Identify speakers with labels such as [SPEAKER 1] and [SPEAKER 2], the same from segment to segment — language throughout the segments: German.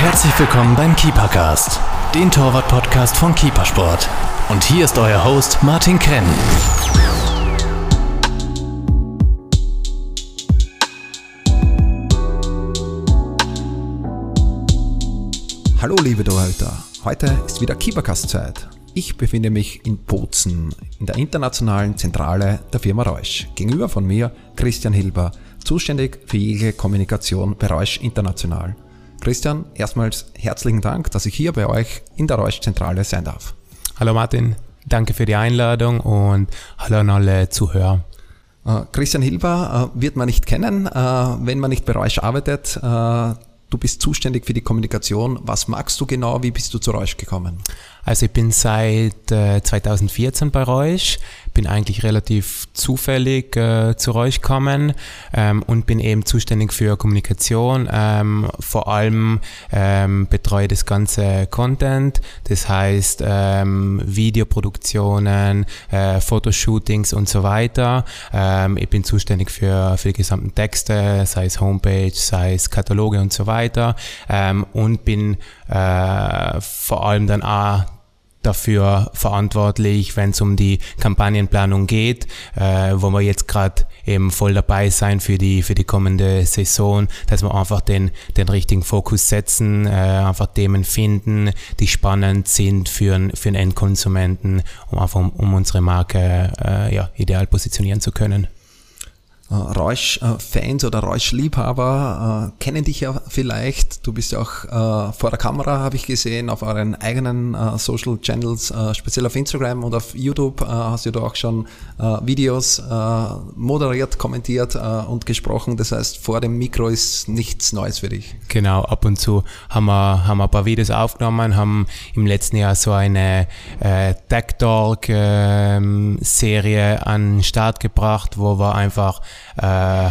[SPEAKER 1] Herzlich willkommen beim Keepercast, den Torwart-Podcast von Keepersport. Und hier ist euer Host Martin Krenn.
[SPEAKER 2] Hallo liebe Torhüter, heute ist wieder Keepercast-Zeit. Ich befinde mich in Bozen, in der internationalen Zentrale der Firma Reusch. Gegenüber von mir Christian Hilber, zuständig für jegliche Kommunikation bei Reusch International. Christian, erstmals herzlichen Dank, dass ich hier bei euch in der Reusch-Zentrale sein darf.
[SPEAKER 3] Hallo Martin, danke für die Einladung und hallo an alle Zuhörer.
[SPEAKER 2] Äh, Christian Hilber äh, wird man nicht kennen, äh, wenn man nicht bei Reusch arbeitet. Du bist zuständig für die Kommunikation. Was magst du genau? Wie bist du zu Reusch gekommen?
[SPEAKER 3] Also ich bin seit äh, 2014 bei Reusch, bin eigentlich relativ zufällig äh, zu Reusch gekommen ähm, und bin eben zuständig für Kommunikation. Ähm, vor allem ähm, betreue das ganze Content, das heißt ähm, Videoproduktionen, äh, Fotoshootings und so weiter. Ähm, ich bin zuständig für, für die gesamten Texte, sei es Homepage, sei es Kataloge und so weiter ähm, und bin äh, vor allem dann auch dafür verantwortlich, wenn es um die Kampagnenplanung geht, äh, wo wir jetzt gerade eben voll dabei sein für die für die kommende Saison, dass wir einfach den den richtigen Fokus setzen, äh, einfach Themen finden, die spannend sind für für den Endkonsumenten, um einfach um, um unsere Marke äh, ja ideal positionieren zu können.
[SPEAKER 2] Äh, Reusch-Fans oder Reusch-Liebhaber äh, kennen dich ja vielleicht. Du bist ja auch äh, vor der Kamera, habe ich gesehen, auf euren eigenen äh, Social Channels, äh, speziell auf Instagram und auf YouTube äh, hast du da auch schon Videos moderiert, kommentiert und gesprochen. Das heißt, vor dem Mikro ist nichts Neues für dich.
[SPEAKER 3] Genau, ab und zu haben wir, haben wir ein paar Videos aufgenommen, haben im letzten Jahr so eine äh, Tech Talk ähm, an den Start gebracht, wo wir einfach äh,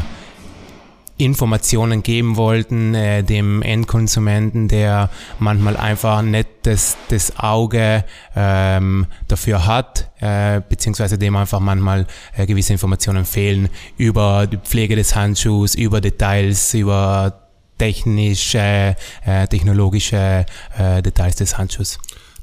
[SPEAKER 3] Informationen geben wollten, äh, dem Endkonsumenten, der manchmal einfach nicht das, das Auge ähm, dafür hat, äh, beziehungsweise dem einfach manchmal äh, gewisse Informationen fehlen über die Pflege des Handschuhs, über Details, über technische, äh, technologische äh, Details des Handschuhs.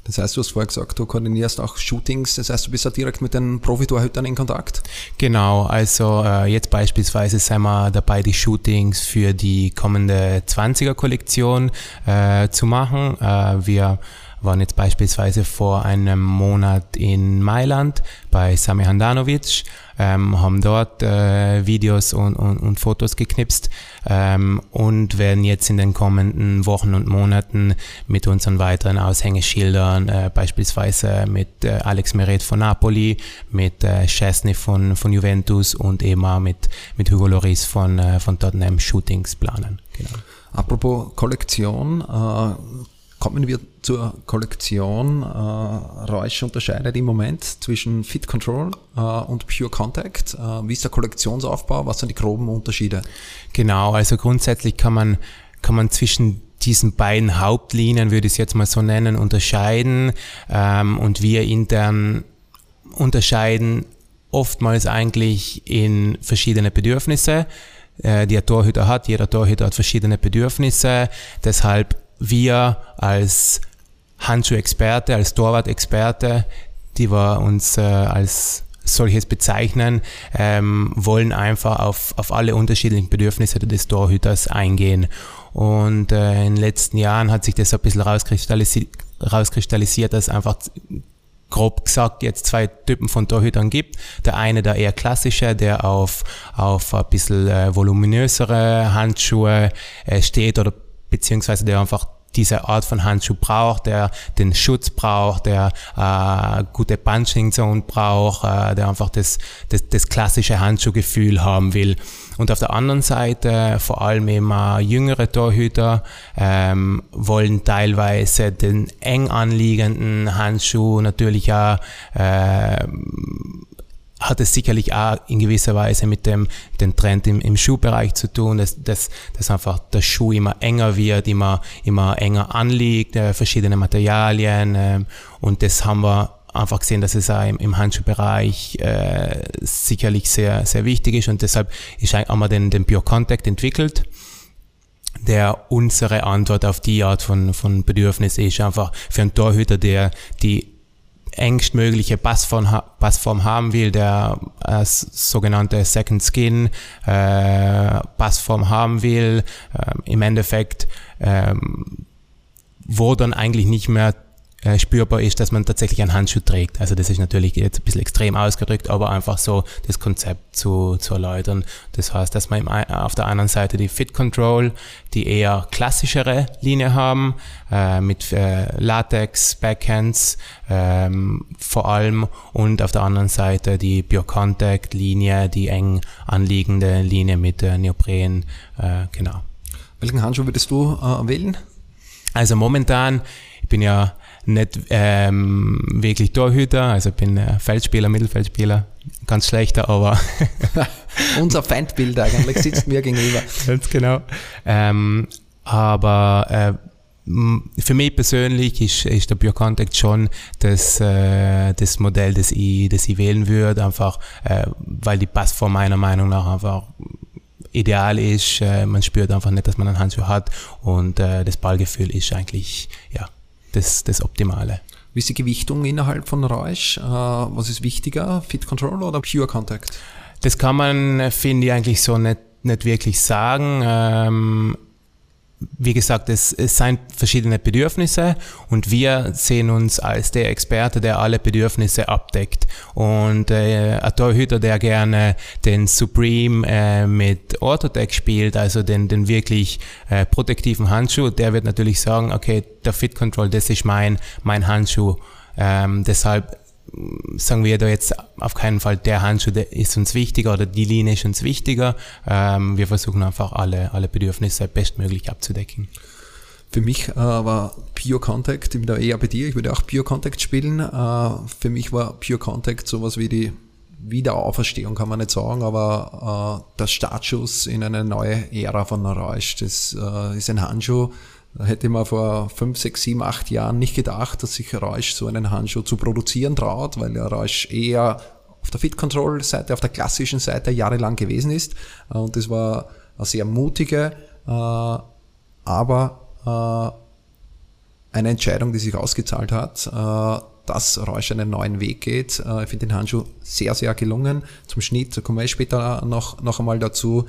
[SPEAKER 2] Das heißt, du hast vorher gesagt, du koordinierst auch Shootings, das heißt, du bist ja direkt mit den Profitorhütern in Kontakt?
[SPEAKER 3] Genau, also äh, jetzt beispielsweise sind wir dabei, die Shootings für die kommende 20er-Kollektion äh, zu machen. Äh, wir waren jetzt beispielsweise vor einem Monat in Mailand bei Sami Handanovic, ähm, haben dort äh, Videos und, und, und, Fotos geknipst ähm, und werden jetzt in den kommenden Wochen und Monaten mit unseren weiteren Aushängeschildern, äh, beispielsweise mit äh, Alex Meret von Napoli, mit äh, Chesney von, von Juventus und eben auch mit, mit Hugo Loris von, äh, von Tottenham Shootings planen.
[SPEAKER 2] Genau. Apropos Kollektion, äh, Kommen wir zur Kollektion. Äh, Reusch unterscheidet im Moment zwischen Fit Control äh, und Pure Contact. Äh, wie ist der Kollektionsaufbau? Was sind die groben Unterschiede?
[SPEAKER 3] Genau, also grundsätzlich kann man, kann man zwischen diesen beiden Hauptlinien, würde ich es jetzt mal so nennen, unterscheiden. Ähm, und wir intern unterscheiden oftmals eigentlich in verschiedene Bedürfnisse, äh, die der Torhüter hat. Jeder Torhüter hat verschiedene Bedürfnisse. Deshalb wir als Handschuhexperte, als Torwart-Experte, die wir uns äh, als solches bezeichnen, ähm, wollen einfach auf, auf alle unterschiedlichen Bedürfnisse des Torhüters eingehen. Und äh, in den letzten Jahren hat sich das ein bisschen rauskristallisiert, rauskristallisiert dass einfach grob gesagt jetzt zwei Typen von Torhütern gibt. Der eine, der eher klassische, der auf, auf ein bisschen äh, voluminösere Handschuhe äh, steht oder beziehungsweise der einfach diese Art von Handschuh braucht, der den Schutz braucht, der äh, gute Punching Zone braucht, äh, der einfach das, das, das klassische Handschuhgefühl haben will. Und auf der anderen Seite vor allem äh, jüngere Torhüter ähm, wollen teilweise den eng anliegenden Handschuh natürlich auch äh, hat es sicherlich auch in gewisser Weise mit dem den Trend im, im Schuhbereich zu tun, dass, dass, dass einfach der Schuh immer enger wird, immer, immer enger anliegt, äh, verschiedene Materialien äh, und das haben wir einfach gesehen, dass es auch im, im Handschuhbereich äh, sicherlich sehr, sehr wichtig ist und deshalb ist, haben wir den, den Pure Contact entwickelt der unsere Antwort auf die Art von, von Bedürfnis ist. Einfach für einen Torhüter, der die engstmögliche Passform, Passform haben will, der äh, sogenannte Second Skin äh, Passform haben will, äh, im Endeffekt ähm, wo dann eigentlich nicht mehr äh, spürbar ist, dass man tatsächlich einen Handschuh trägt. Also das ist natürlich jetzt ein bisschen extrem ausgedrückt, aber einfach so das Konzept zu, zu erläutern. Das heißt, dass wir auf der anderen Seite die Fit Control, die eher klassischere Linie haben, äh, mit äh, Latex, Backhands ähm, vor allem und auf der anderen Seite die Pure Contact Linie, die eng anliegende Linie mit äh, Neopren, äh, genau.
[SPEAKER 2] Welchen Handschuh würdest du äh, wählen?
[SPEAKER 3] Also momentan, ich bin ja nicht ähm, wirklich Torhüter, also ich bin äh, Feldspieler, Mittelfeldspieler, ganz schlechter, aber
[SPEAKER 2] unser Feindbild eigentlich sitzt mir gegenüber.
[SPEAKER 3] Ganz genau. Ähm, aber äh, für mich persönlich ist, ist der Pure Contact schon das, äh, das Modell, das ich, das ich wählen würde, einfach äh, weil die Passform meiner Meinung nach einfach ideal ist. Äh, man spürt einfach nicht, dass man einen Handschuh hat und äh, das Ballgefühl ist eigentlich ja, das, das Optimale.
[SPEAKER 2] Wie ist die Gewichtung innerhalb von Rausch? Äh, was ist wichtiger, Fit Control oder Pure Contact?
[SPEAKER 3] Das kann man, finde ich, eigentlich so nicht, nicht wirklich sagen. Ähm, wie gesagt, es, es sind verschiedene Bedürfnisse und wir sehen uns als der Experte, der alle Bedürfnisse abdeckt. Und äh, ein Torhüter, der gerne den Supreme äh, mit Orthotech spielt, also den, den wirklich äh, protektiven Handschuh, der wird natürlich sagen, okay, der Fit Control, das ist mein, mein Handschuh. Ähm, deshalb sagen wir da jetzt auf keinen Fall, der Handschuh der ist uns wichtiger oder die Linie ist uns wichtiger. Ähm, wir versuchen einfach alle, alle Bedürfnisse bestmöglich abzudecken.
[SPEAKER 2] Für mich äh, war Pure Contact, ich bin da eher bei dir, ich würde auch Pure Contact spielen. Äh, für mich war Pure Contact sowas wie die Wiederauferstehung, kann man nicht sagen, aber äh, der Startschuss in eine neue Ära von Rausch. Das äh, ist ein Handschuh, da hätte man vor fünf, sechs, sieben, acht Jahren nicht gedacht, dass sich Rausch so einen Handschuh zu produzieren traut, weil der Rausch eher auf der Fit-Control-Seite, auf der klassischen Seite jahrelang gewesen ist. Äh, und das war eine sehr mutige, äh, aber äh, eine Entscheidung, die sich ausgezahlt hat, dass Rausch einen neuen Weg geht. Ich finde den Handschuh sehr, sehr gelungen. Zum Schnitt, da kommen wir später noch, noch einmal dazu.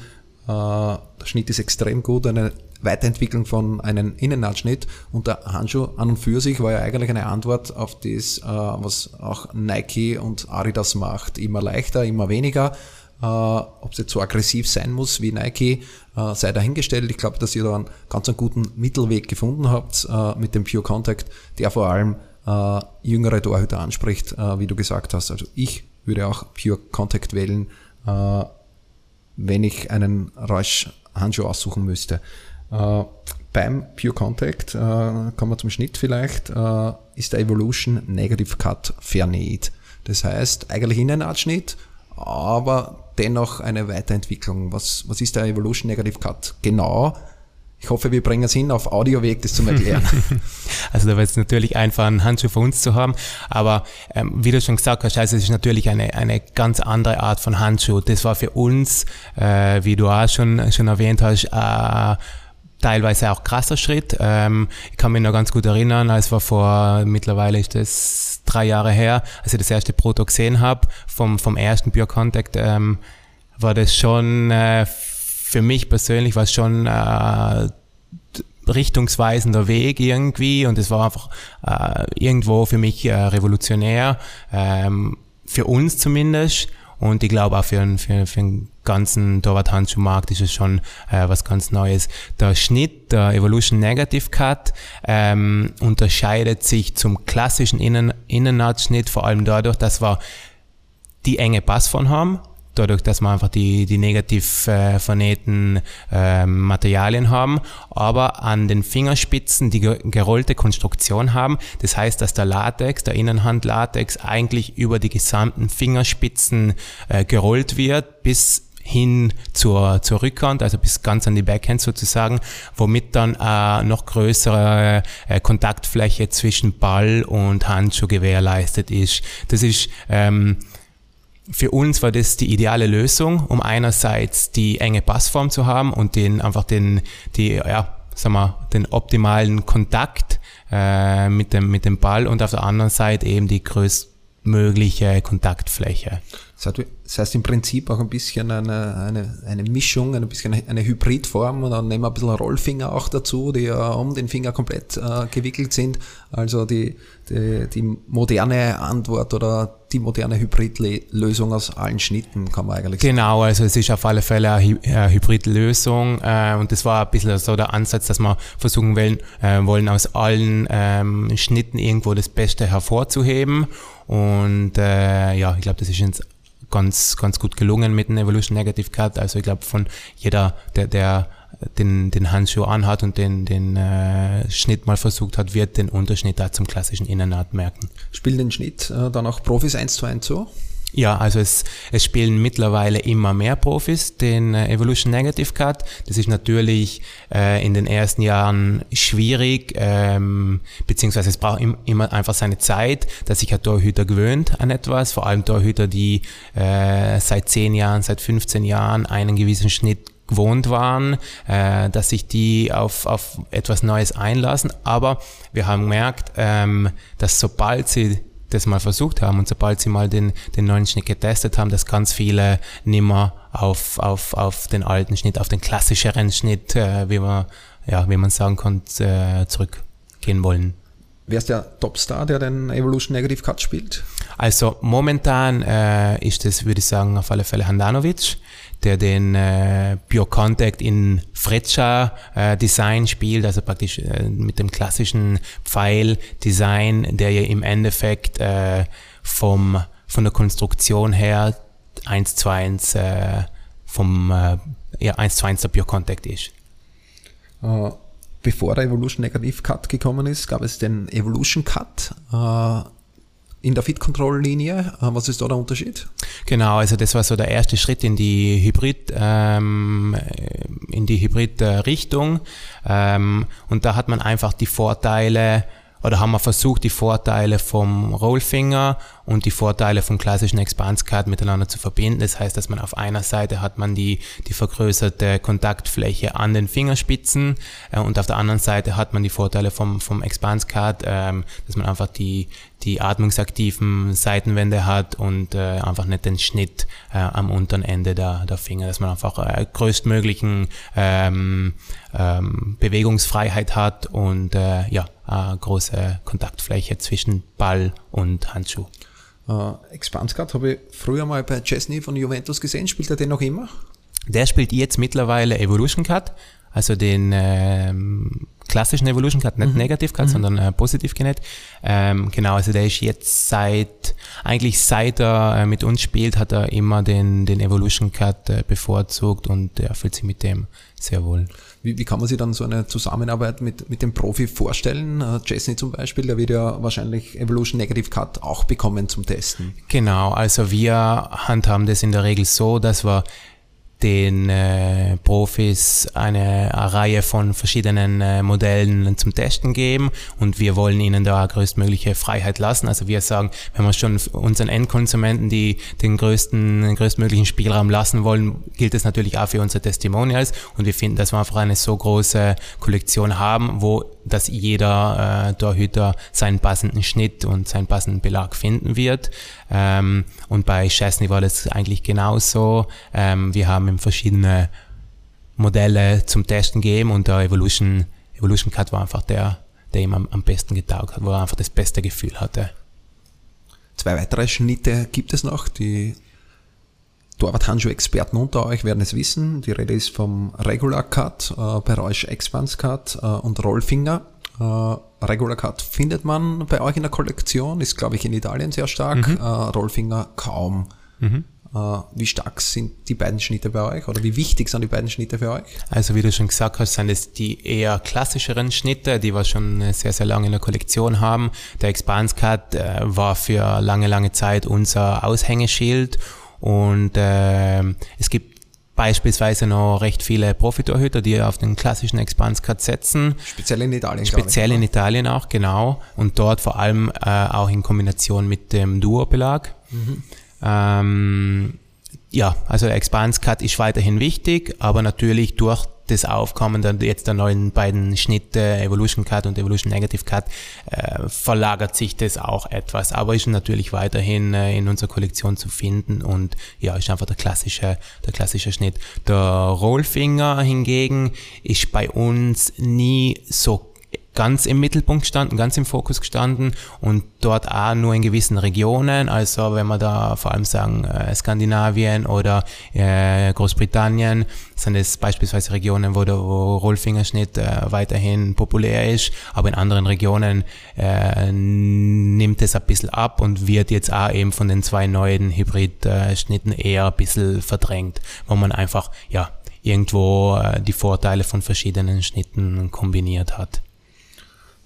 [SPEAKER 2] Der Schnitt ist extrem gut, eine Weiterentwicklung von einem Innennahtschnitt und der Handschuh an und für sich war ja eigentlich eine Antwort auf das, äh, was auch Nike und Adidas macht. Immer leichter, immer weniger. Äh, ob es jetzt so aggressiv sein muss wie Nike, äh, sei dahingestellt. Ich glaube, dass ihr da einen ganz einen guten Mittelweg gefunden habt mit dem Pure Contact, der vor allem jüngere Torhüter anspricht, wie du gesagt hast. Also ich würde auch Pure Contact wählen, wenn ich einen Roush-Handschuh aussuchen müsste. Äh, beim Pure Contact, äh, kommen wir zum Schnitt vielleicht, äh, ist der Evolution Negative Cut vernäht. Das heißt, eigentlich Innenartschnitt, aber dennoch eine Weiterentwicklung. Was, was ist der Evolution Negative Cut genau? Ich hoffe, wir bringen es hin, auf Audioweg das zu Erklären.
[SPEAKER 3] also da wird es natürlich einfach einen Handschuh für uns zu haben, aber ähm, wie du schon gesagt hast, also es ist natürlich eine, eine ganz andere Art von Handschuh. Das war für uns, äh, wie du auch schon, schon erwähnt hast, äh, teilweise auch krasser Schritt. Ähm, ich kann mich noch ganz gut erinnern, als wir vor, mittlerweile ist das drei Jahre her, als ich das erste Proto gesehen habe, vom, vom ersten Pure Contact, ähm, war das schon, äh, für mich persönlich war es schon äh, richtungsweisender Weg irgendwie und es war einfach äh, irgendwo für mich äh, revolutionär, ähm, für uns zumindest und ich glaube auch für, für, für einen ganzen Torwart-Handschuhmarkt ist es schon äh, was ganz Neues. Der Schnitt, der Evolution Negative Cut, ähm, unterscheidet sich zum klassischen Innen Innennahtschnitt vor allem dadurch, dass wir die enge Passform haben dadurch, dass wir einfach die, die negativ äh, vernähten äh, Materialien haben, aber an den Fingerspitzen die gerollte Konstruktion haben. Das heißt, dass der Latex, der Innenhandlatex eigentlich über die gesamten Fingerspitzen äh, gerollt wird, bis hin zur, zur Rückhand, also bis ganz an die Backhand sozusagen, womit dann äh, noch größere äh, Kontaktfläche zwischen Ball und Handschuh gewährleistet ist. Das ist ähm, für uns war das die ideale Lösung, um einerseits die enge Passform zu haben und den einfach den, die, ja, sagen wir, den optimalen Kontakt äh, mit, dem, mit dem Ball und auf der anderen Seite eben die größtmögliche Kontaktfläche.
[SPEAKER 2] Das heißt im Prinzip auch ein bisschen eine, eine, eine Mischung, ein bisschen eine Hybridform und dann nehmen wir ein bisschen Rollfinger auch dazu, die ja um den Finger komplett äh, gewickelt sind. Also die, die, die moderne Antwort oder die moderne Hybridlösung aus allen Schnitten, kann man eigentlich
[SPEAKER 3] sagen. Genau, also es ist auf alle Fälle eine Hybridlösung äh, und das war ein bisschen so der Ansatz, dass wir versuchen wollen, äh, wollen aus allen ähm, Schnitten irgendwo das Beste hervorzuheben und äh, ja, ich glaube, das ist uns ganz, ganz gut gelungen mit dem Evolution Negative Cut. Also ich glaube, von jeder, der, der den, den Handschuh anhat und den, den äh, Schnitt mal versucht hat, wird den Unterschnitt da zum klassischen Innennaht merken.
[SPEAKER 2] Spielen den Schnitt äh, dann auch Profis eins zu eins so?
[SPEAKER 3] Ja, also es, es spielen mittlerweile immer mehr Profis den äh, Evolution Negative Cut. Das ist natürlich äh, in den ersten Jahren schwierig, ähm, beziehungsweise es braucht im, immer einfach seine Zeit, dass sich ein Torhüter gewöhnt an etwas, vor allem Torhüter, die äh, seit 10 Jahren, seit 15 Jahren einen gewissen Schnitt gewohnt waren, äh, dass sich die auf, auf etwas Neues einlassen. Aber wir haben gemerkt, ähm, dass sobald sie das mal versucht haben und sobald sie mal den, den neuen Schnitt getestet haben, dass ganz viele nimmer auf, auf, auf den alten Schnitt, auf den klassischeren Schnitt, äh, wie man, ja, wie man sagen kann, äh, zurückgehen wollen.
[SPEAKER 2] Wer ist der Topstar, der den Evolution Negative Cut spielt?
[SPEAKER 3] Also momentan äh, ist es, würde ich sagen, auf alle Fälle Handanovic der den äh, Pure Contact in Freccia äh, Design spielt, also praktisch äh, mit dem klassischen Pfeil-Design, der ja im Endeffekt äh, vom, von der Konstruktion her 1 zu 1 äh, vom äh, ja, 1 zu 1 der Pure Contact ist.
[SPEAKER 2] Uh, bevor der Evolution Negative Cut gekommen ist, gab es den Evolution Cut. In der Fit-Control-Linie. Äh, was ist da der Unterschied?
[SPEAKER 3] Genau, also das war so der erste Schritt in die Hybrid, ähm, in die Hybrid-Richtung. Ähm, und da hat man einfach die Vorteile oder haben wir versucht, die Vorteile vom Rollfinger und die Vorteile vom klassischen Expanse Card miteinander zu verbinden. Das heißt, dass man auf einer Seite hat man die, die vergrößerte Kontaktfläche an den Fingerspitzen äh, und auf der anderen Seite hat man die Vorteile vom, vom Expanse Card, ähm, dass man einfach die, die atmungsaktiven Seitenwände hat und äh, einfach nicht den Schnitt äh, am unteren Ende der, der Finger, dass man einfach äh, größtmöglichen ähm, ähm, Bewegungsfreiheit hat und äh, ja, eine große Kontaktfläche zwischen Ball und Handschuh.
[SPEAKER 2] Uh, Expanskat habe ich früher mal bei Chesney von Juventus gesehen. Spielt er den noch immer?
[SPEAKER 3] Der spielt jetzt mittlerweile Evolution Cut, also den ähm, klassischen Evolution Cut, nicht mhm. Negative Cut, mhm. sondern äh, positiv genäht. Ähm, genau, also der ist jetzt seit, eigentlich seit er äh, mit uns spielt, hat er immer den, den Evolution Cut äh, bevorzugt und er fühlt sich mit dem sehr wohl.
[SPEAKER 2] Wie, wie kann man sich dann so eine Zusammenarbeit mit, mit dem Profi vorstellen? Uh, Jesse zum Beispiel, der wird ja wahrscheinlich Evolution Negative Cut auch bekommen zum Testen.
[SPEAKER 3] Genau, also wir handhaben das in der Regel so, dass wir den äh, Profis eine, eine, Reihe von verschiedenen äh, Modellen zum Testen geben und wir wollen ihnen da größtmögliche Freiheit lassen. Also wir sagen, wenn wir schon unseren Endkonsumenten die den größten, größtmöglichen Spielraum lassen wollen, gilt das natürlich auch für unsere Testimonials und wir finden, dass wir einfach eine so große Kollektion haben, wo dass jeder äh, Torhüter seinen passenden Schnitt und seinen passenden Belag finden wird. Ähm, und bei Chesney war das eigentlich genauso. Ähm, wir haben ihm verschiedene Modelle zum Testen gegeben und der Evolution, Evolution Cut war einfach der, der ihm am, am besten getaugt hat, wo er einfach das beste Gefühl hatte.
[SPEAKER 2] Zwei weitere Schnitte gibt es noch, die Torwart-Handschuh-Experten unter euch werden es wissen. Die Rede ist vom Regular Cut, äh, bei euch Expanse Cut äh, und Rollfinger. Äh, Regular Cut findet man bei euch in der Kollektion, ist glaube ich in Italien sehr stark, mhm. äh, Rollfinger kaum. Mhm. Äh, wie stark sind die beiden Schnitte bei euch oder wie wichtig sind die beiden Schnitte für euch?
[SPEAKER 3] Also wie du schon gesagt hast, sind es die eher klassischeren Schnitte, die wir schon sehr, sehr lange in der Kollektion haben. Der Expanse Cut äh, war für lange, lange Zeit unser Aushängeschild und äh, es gibt beispielsweise noch recht viele Profitorhüter, die auf den klassischen Expanse Cut setzen.
[SPEAKER 2] Speziell in Italien.
[SPEAKER 3] Speziell in Italien auch, genau. Und dort vor allem äh, auch in Kombination mit dem Duo-Belag. Mhm. Ähm, ja, also der Expanse Cut ist weiterhin wichtig, aber natürlich durch das Aufkommen dann jetzt der neuen beiden Schnitte, Evolution Cut und Evolution Negative Cut, äh, verlagert sich das auch etwas, aber ist natürlich weiterhin äh, in unserer Kollektion zu finden und ja, ist einfach der klassische, der klassische Schnitt. Der Rollfinger hingegen ist bei uns nie so ganz im Mittelpunkt gestanden, ganz im Fokus gestanden und dort auch nur in gewissen Regionen. Also wenn wir da vor allem sagen äh, Skandinavien oder äh, Großbritannien, sind es beispielsweise Regionen, wo der Rollfingerschnitt äh, weiterhin populär ist, aber in anderen Regionen äh, nimmt es ein bisschen ab und wird jetzt auch eben von den zwei neuen Hybrid-Schnitten eher ein bisschen verdrängt, wo man einfach ja irgendwo äh, die Vorteile von verschiedenen Schnitten kombiniert hat.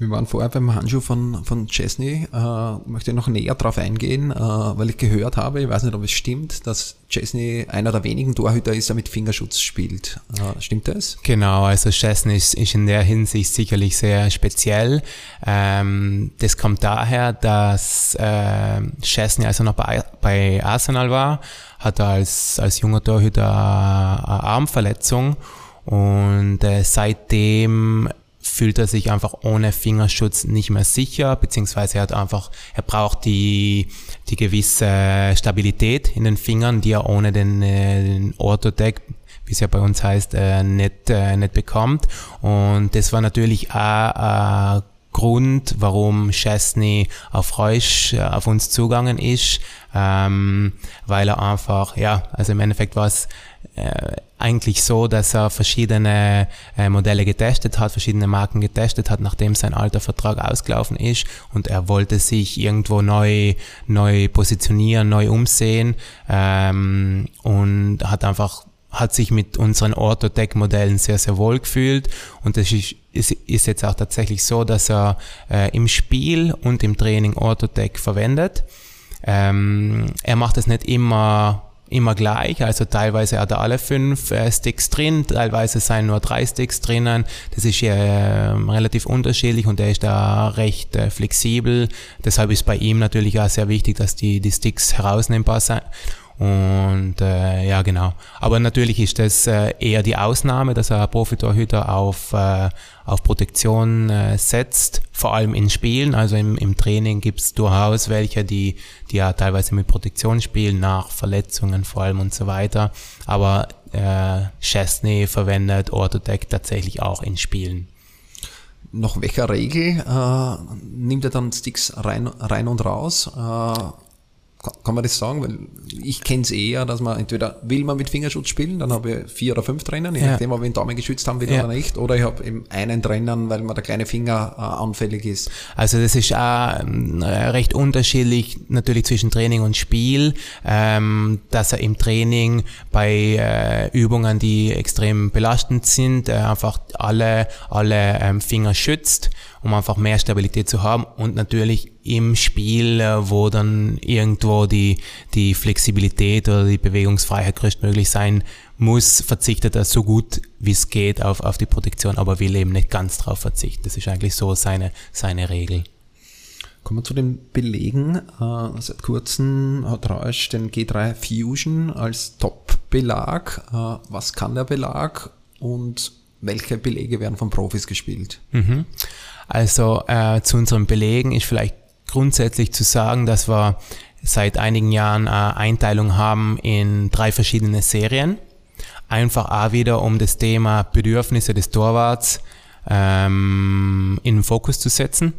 [SPEAKER 2] Wir waren vorher beim Handschuh von, von Chesney. Äh, möchte noch näher darauf eingehen, äh, weil ich gehört habe, ich weiß nicht, ob es stimmt, dass Chesney einer der wenigen Torhüter ist, der mit Fingerschutz spielt. Äh, stimmt das?
[SPEAKER 3] Genau, also Chesney ist, ist, in der Hinsicht sicherlich sehr speziell. Ähm, das kommt daher, dass äh, Chesney, als er noch bei, bei Arsenal war, hat er als, als junger Torhüter eine Armverletzung und äh, seitdem fühlt er sich einfach ohne Fingerschutz nicht mehr sicher, beziehungsweise er hat einfach, er braucht die, die gewisse Stabilität in den Fingern, die er ohne den, äh, den Orthodeck wie es ja bei uns heißt, äh, nicht, äh, nicht bekommt. Und das war natürlich auch ein Grund, warum Chesney auf Reusch äh, auf uns zugangen ist, ähm, weil er einfach, ja, also im Endeffekt war es äh, eigentlich so, dass er verschiedene äh, Modelle getestet hat, verschiedene Marken getestet hat, nachdem sein alter Vertrag ausgelaufen ist und er wollte sich irgendwo neu, neu positionieren, neu umsehen ähm, und hat einfach hat sich mit unseren Orthodeck-Modellen sehr, sehr wohl gefühlt und es ist, ist, ist jetzt auch tatsächlich so, dass er äh, im Spiel und im Training Orthodeck verwendet. Ähm, er macht es nicht immer immer gleich. Also teilweise hat er alle fünf äh, Sticks drin, teilweise seien nur drei Sticks drinnen. Das ist äh, relativ unterschiedlich und er ist da recht äh, flexibel. Deshalb ist bei ihm natürlich auch sehr wichtig, dass die, die Sticks herausnehmbar sind. Und äh, ja, genau. Aber natürlich ist das äh, eher die Ausnahme, dass ein Profitorhüter auf, äh, auf Protektion äh, setzt, vor allem in Spielen. Also im, im Training gibt's durchaus welche, die, die ja teilweise mit Protektion spielen, nach Verletzungen vor allem und so weiter. Aber äh, Chesney verwendet Orthodeck tatsächlich auch in Spielen.
[SPEAKER 2] Nach welcher Regel äh, nimmt er dann Sticks rein, rein und raus? Äh, kann man das sagen? Weil ich kenne es eher, dass man entweder will man mit Fingerschutz spielen, dann habe ich vier oder fünf drinnen, je ja. nachdem, ob ich den Daumen geschützt haben will ja. oder nicht, oder ich habe eben einen drinnen, weil man der kleine Finger äh, anfällig ist.
[SPEAKER 3] Also das ist auch ähm, recht unterschiedlich natürlich zwischen Training und Spiel, ähm, dass er im Training bei äh, Übungen, die extrem belastend sind, äh, einfach alle, alle ähm, Finger schützt um einfach mehr Stabilität zu haben und natürlich im Spiel, äh, wo dann irgendwo die, die Flexibilität oder die Bewegungsfreiheit größtmöglich sein muss, verzichtet er so gut wie es geht auf, auf die Protektion, aber will eben nicht ganz drauf verzichten. Das ist eigentlich so seine, seine Regel.
[SPEAKER 2] Kommen wir zu den Belegen. Äh, seit kurzem hat Rausch den G3 Fusion als Top-Belag. Äh, was kann der Belag und welche Belege werden von Profis gespielt?
[SPEAKER 3] Mhm. Also äh, zu unseren Belegen ist vielleicht grundsätzlich zu sagen, dass wir seit einigen Jahren eine Einteilung haben in drei verschiedene Serien. Einfach auch wieder, um das Thema Bedürfnisse des Torwarts ähm, in den Fokus zu setzen.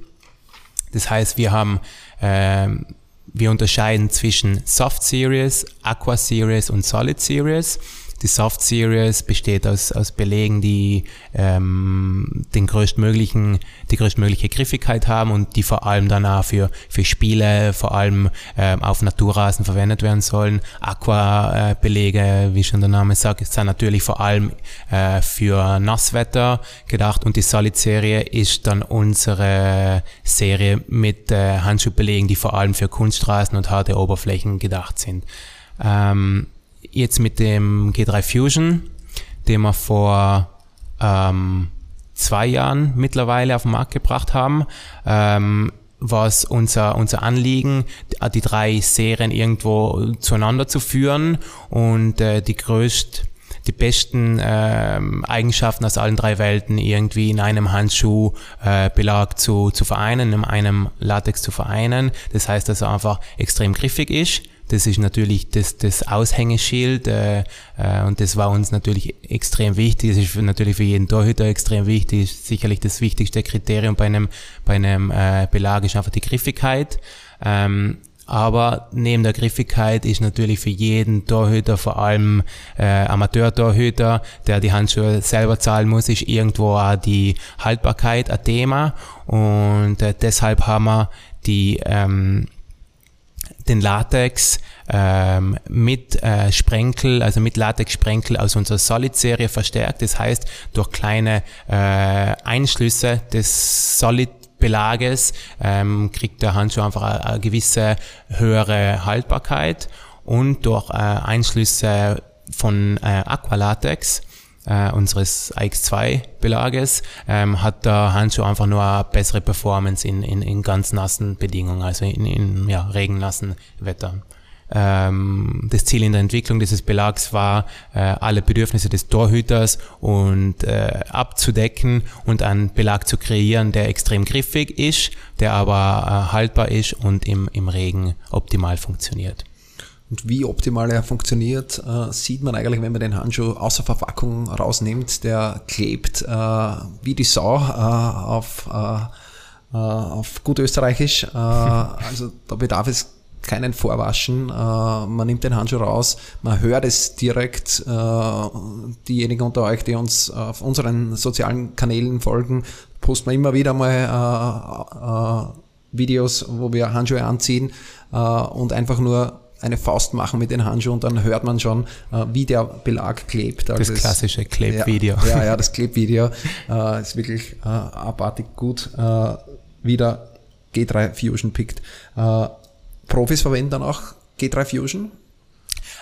[SPEAKER 3] Das heißt, wir haben ähm, wir unterscheiden zwischen Soft Series, Aqua Series und Solid Series. Die Soft Series besteht aus, aus Belegen, die ähm, den größtmöglichen, die größtmögliche Griffigkeit haben und die vor allem dann auch für, für Spiele, vor allem ähm, auf Naturrasen verwendet werden sollen. Aqua-Belege, wie schon der Name sagt, sind natürlich vor allem äh, für Nasswetter gedacht und die Solid-Serie ist dann unsere Serie mit äh, Handschuhbelegen, die vor allem für Kunststraßen und harte Oberflächen gedacht sind. Ähm, jetzt mit dem G3 Fusion, den wir vor ähm, zwei Jahren mittlerweile auf den Markt gebracht haben, ähm, war es unser, unser Anliegen, die drei Serien irgendwo zueinander zu führen und äh, die größte die besten ähm, Eigenschaften aus allen drei Welten irgendwie in einem Handschuhbelag äh, zu, zu vereinen, in einem Latex zu vereinen. Das heißt, dass er einfach extrem griffig ist. Das ist natürlich das, das Aushängeschild äh, äh, und das war uns natürlich extrem wichtig. Das ist natürlich für jeden Torhüter extrem wichtig. Ist sicherlich das wichtigste Kriterium bei einem, bei einem äh, Belag ist einfach die Griffigkeit. Ähm, aber neben der Griffigkeit ist natürlich für jeden Torhüter, vor allem äh, Amateur-Torhüter, der die Handschuhe selber zahlen muss, ist irgendwo auch die Haltbarkeit ein Thema. Und äh, deshalb haben wir die, ähm, den Latex ähm, mit äh, Sprenkel, also mit Latex-Sprenkel aus unserer Solid-Serie verstärkt. Das heißt, durch kleine äh, Einschlüsse des Solid Belages ähm, kriegt der Handschuh einfach eine, eine gewisse höhere Haltbarkeit und durch äh, Einschlüsse von äh, Aqualatex äh, unseres AX2-Belages ähm, hat der Handschuh einfach nur eine bessere Performance in, in, in ganz nassen Bedingungen, also in, in ja, regennassen Wetter. Ähm, das Ziel in der Entwicklung dieses Belags war, äh, alle Bedürfnisse des Torhüters und äh, abzudecken und einen Belag zu kreieren, der extrem griffig ist, der aber äh, haltbar ist und im, im Regen optimal funktioniert.
[SPEAKER 2] Und wie optimal er funktioniert, äh, sieht man eigentlich, wenn man den Handschuh außer Verpackung rausnimmt. Der klebt äh, wie die Sau äh, auf, äh, äh, auf gut österreichisch. Äh, also da bedarf es keinen Vorwaschen. Man nimmt den Handschuh raus, man hört es direkt. Diejenigen unter euch, die uns auf unseren sozialen Kanälen folgen, posten wir immer wieder mal Videos, wo wir Handschuhe anziehen und einfach nur eine Faust machen mit den Handschuhen und dann hört man schon, wie der Belag klebt.
[SPEAKER 3] Also das klassische Klebvideo.
[SPEAKER 2] Ja, ja, ja, das Klebvideo äh, ist wirklich äh, abartig gut. Äh, wieder G3 Fusion pickt. Äh, Profis verwenden dann auch G3 Fusion?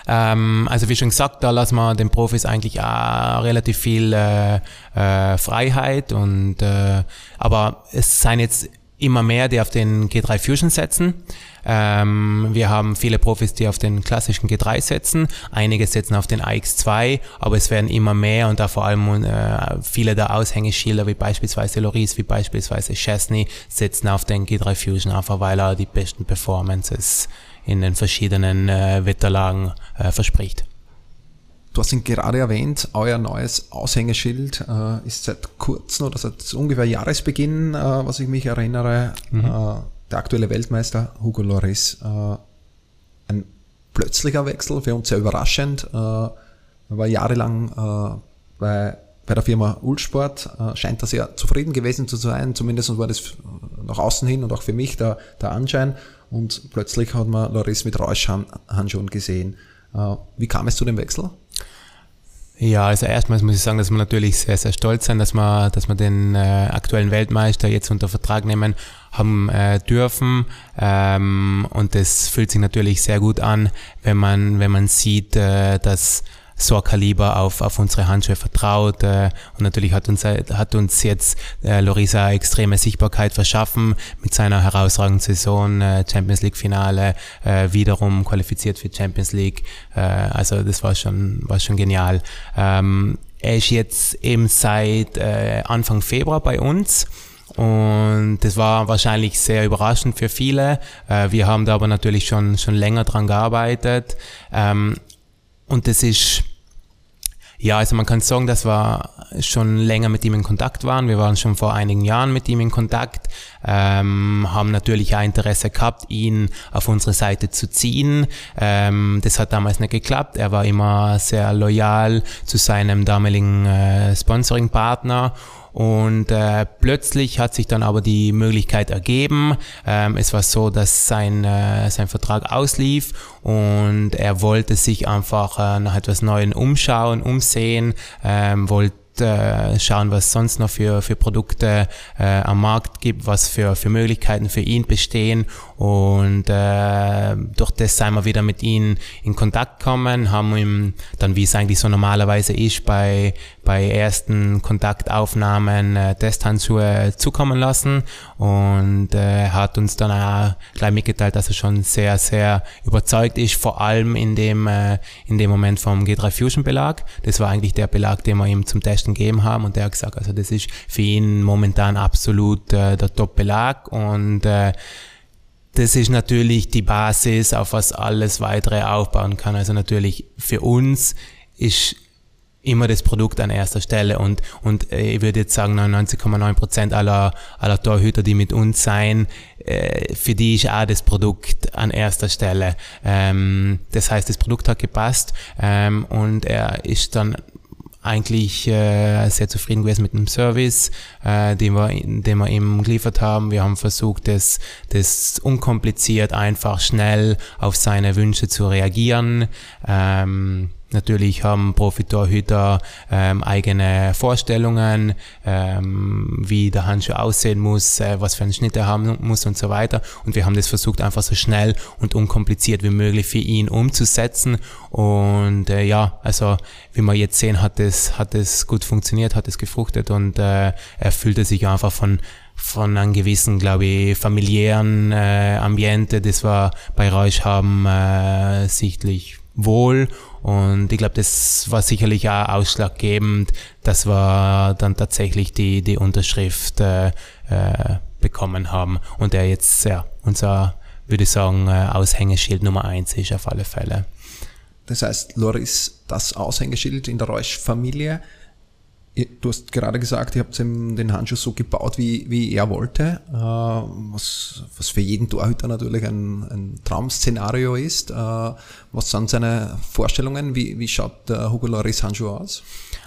[SPEAKER 3] Ähm, also wie schon gesagt, da lassen wir den Profis eigentlich auch relativ viel äh, äh, Freiheit und äh, aber es sind jetzt immer mehr, die auf den G3 Fusion setzen. Ähm, wir haben viele Profis, die auf den klassischen G3 setzen. Einige setzen auf den AX2, aber es werden immer mehr und da vor allem äh, viele der Aushängeschilder, wie beispielsweise Loris, wie beispielsweise Chesney, setzen auf den G3 Fusion, einfach weil er die besten Performances in den verschiedenen äh, Wetterlagen äh, verspricht.
[SPEAKER 2] Du hast ihn gerade erwähnt, euer neues Aushängeschild äh, ist seit kurzem oder seit ungefähr Jahresbeginn, äh, was ich mich erinnere, mhm. äh, der aktuelle Weltmeister Hugo Loris. Äh, ein plötzlicher Wechsel, für uns sehr überraschend. Äh, er war jahrelang äh, bei, bei der Firma Ulsport, scheint er sehr zufrieden gewesen zu sein, zumindest war das nach außen hin und auch für mich der, der Anschein. Und plötzlich hat man Loris mit Rauschhandschuhen gesehen. Wie kam es zu dem Wechsel?
[SPEAKER 3] Ja, also erstmals muss ich sagen, dass wir natürlich sehr, sehr stolz sind, dass wir, dass wir den äh, aktuellen Weltmeister jetzt unter Vertrag nehmen haben äh, dürfen. Ähm, und das fühlt sich natürlich sehr gut an, wenn man, wenn man sieht, äh, dass so ein Kaliber auf, auf unsere Handschuhe vertraut. Äh, und natürlich hat uns, hat uns jetzt äh, Lorisa extreme Sichtbarkeit verschaffen mit seiner herausragenden Saison, äh, Champions League Finale, äh, wiederum qualifiziert für Champions League. Äh, also das war schon, war schon genial. Ähm, er ist jetzt eben seit äh, Anfang Februar bei uns. Und das war wahrscheinlich sehr überraschend für viele. Äh, wir haben da aber natürlich schon, schon länger dran gearbeitet. Ähm, und das ist ja, also man kann sagen, dass wir schon länger mit ihm in Kontakt waren. Wir waren schon vor einigen Jahren mit ihm in Kontakt, ähm, haben natürlich auch Interesse gehabt, ihn auf unsere Seite zu ziehen. Ähm, das hat damals nicht geklappt. Er war immer sehr loyal zu seinem damaligen äh, Sponsoring-Partner und äh, plötzlich hat sich dann aber die Möglichkeit ergeben. Ähm, es war so, dass sein, äh, sein Vertrag auslief und er wollte sich einfach äh, nach etwas Neuem umschauen, umsehen, ähm, wollte äh, schauen, was sonst noch für, für Produkte äh, am Markt gibt, was für, für Möglichkeiten für ihn bestehen. Und äh, durch das sind wir wieder mit ihm in Kontakt gekommen, haben ihm dann, wie es eigentlich so normalerweise ist, bei, bei ersten Kontaktaufnahmen äh, Testhandschuhe zukommen lassen. Und äh, hat uns dann auch gleich mitgeteilt, dass er schon sehr, sehr überzeugt ist, vor allem in dem, äh, in dem Moment vom G3 Fusion Belag. Das war eigentlich der Belag, den wir ihm zum Testen gegeben haben. Und der hat gesagt, also das ist für ihn momentan absolut äh, der Top-Belag. Und äh, das ist natürlich die Basis, auf was alles weitere aufbauen kann. Also natürlich für uns ist immer das Produkt an erster Stelle und, und äh, ich würde jetzt sagen 99,9 Prozent aller, aller Torhüter, die mit uns sein, äh, für die ist auch das Produkt an erster Stelle. Ähm, das heißt, das Produkt hat gepasst ähm, und er ist dann eigentlich äh, sehr zufrieden gewesen mit dem Service, äh, den, wir, den wir ihm geliefert haben. Wir haben versucht, das, das unkompliziert, einfach, schnell auf seine Wünsche zu reagieren. Ähm, Natürlich haben Profitorhüter ähm, eigene Vorstellungen, ähm, wie der Handschuh aussehen muss, äh, was für einen Schnitt er haben muss und so weiter. Und wir haben das versucht, einfach so schnell und unkompliziert wie möglich für ihn umzusetzen. Und äh, ja, also wie wir jetzt sehen, hat es hat es gut funktioniert, hat es gefruchtet und äh, er fühlte sich einfach von von einem gewissen, glaube ich, familiären äh, Ambiente, das wir bei Reusch haben, äh, sichtlich wohl und ich glaube, das war sicherlich auch ausschlaggebend, dass wir dann tatsächlich die, die Unterschrift äh, äh, bekommen haben und der jetzt ja, unser, würde ich sagen, äh, Aushängeschild Nummer eins ist auf alle Fälle.
[SPEAKER 2] Das heißt, Loris, das Aushängeschild in der Reusch-Familie Du hast gerade gesagt, ihr habt den Handschuh so gebaut, wie, wie er wollte, äh, was, was für jeden Torhüter natürlich ein, ein Traum-Szenario ist. Äh, was sind seine Vorstellungen? Wie, wie schaut der Hugo Loris Handschuh aus?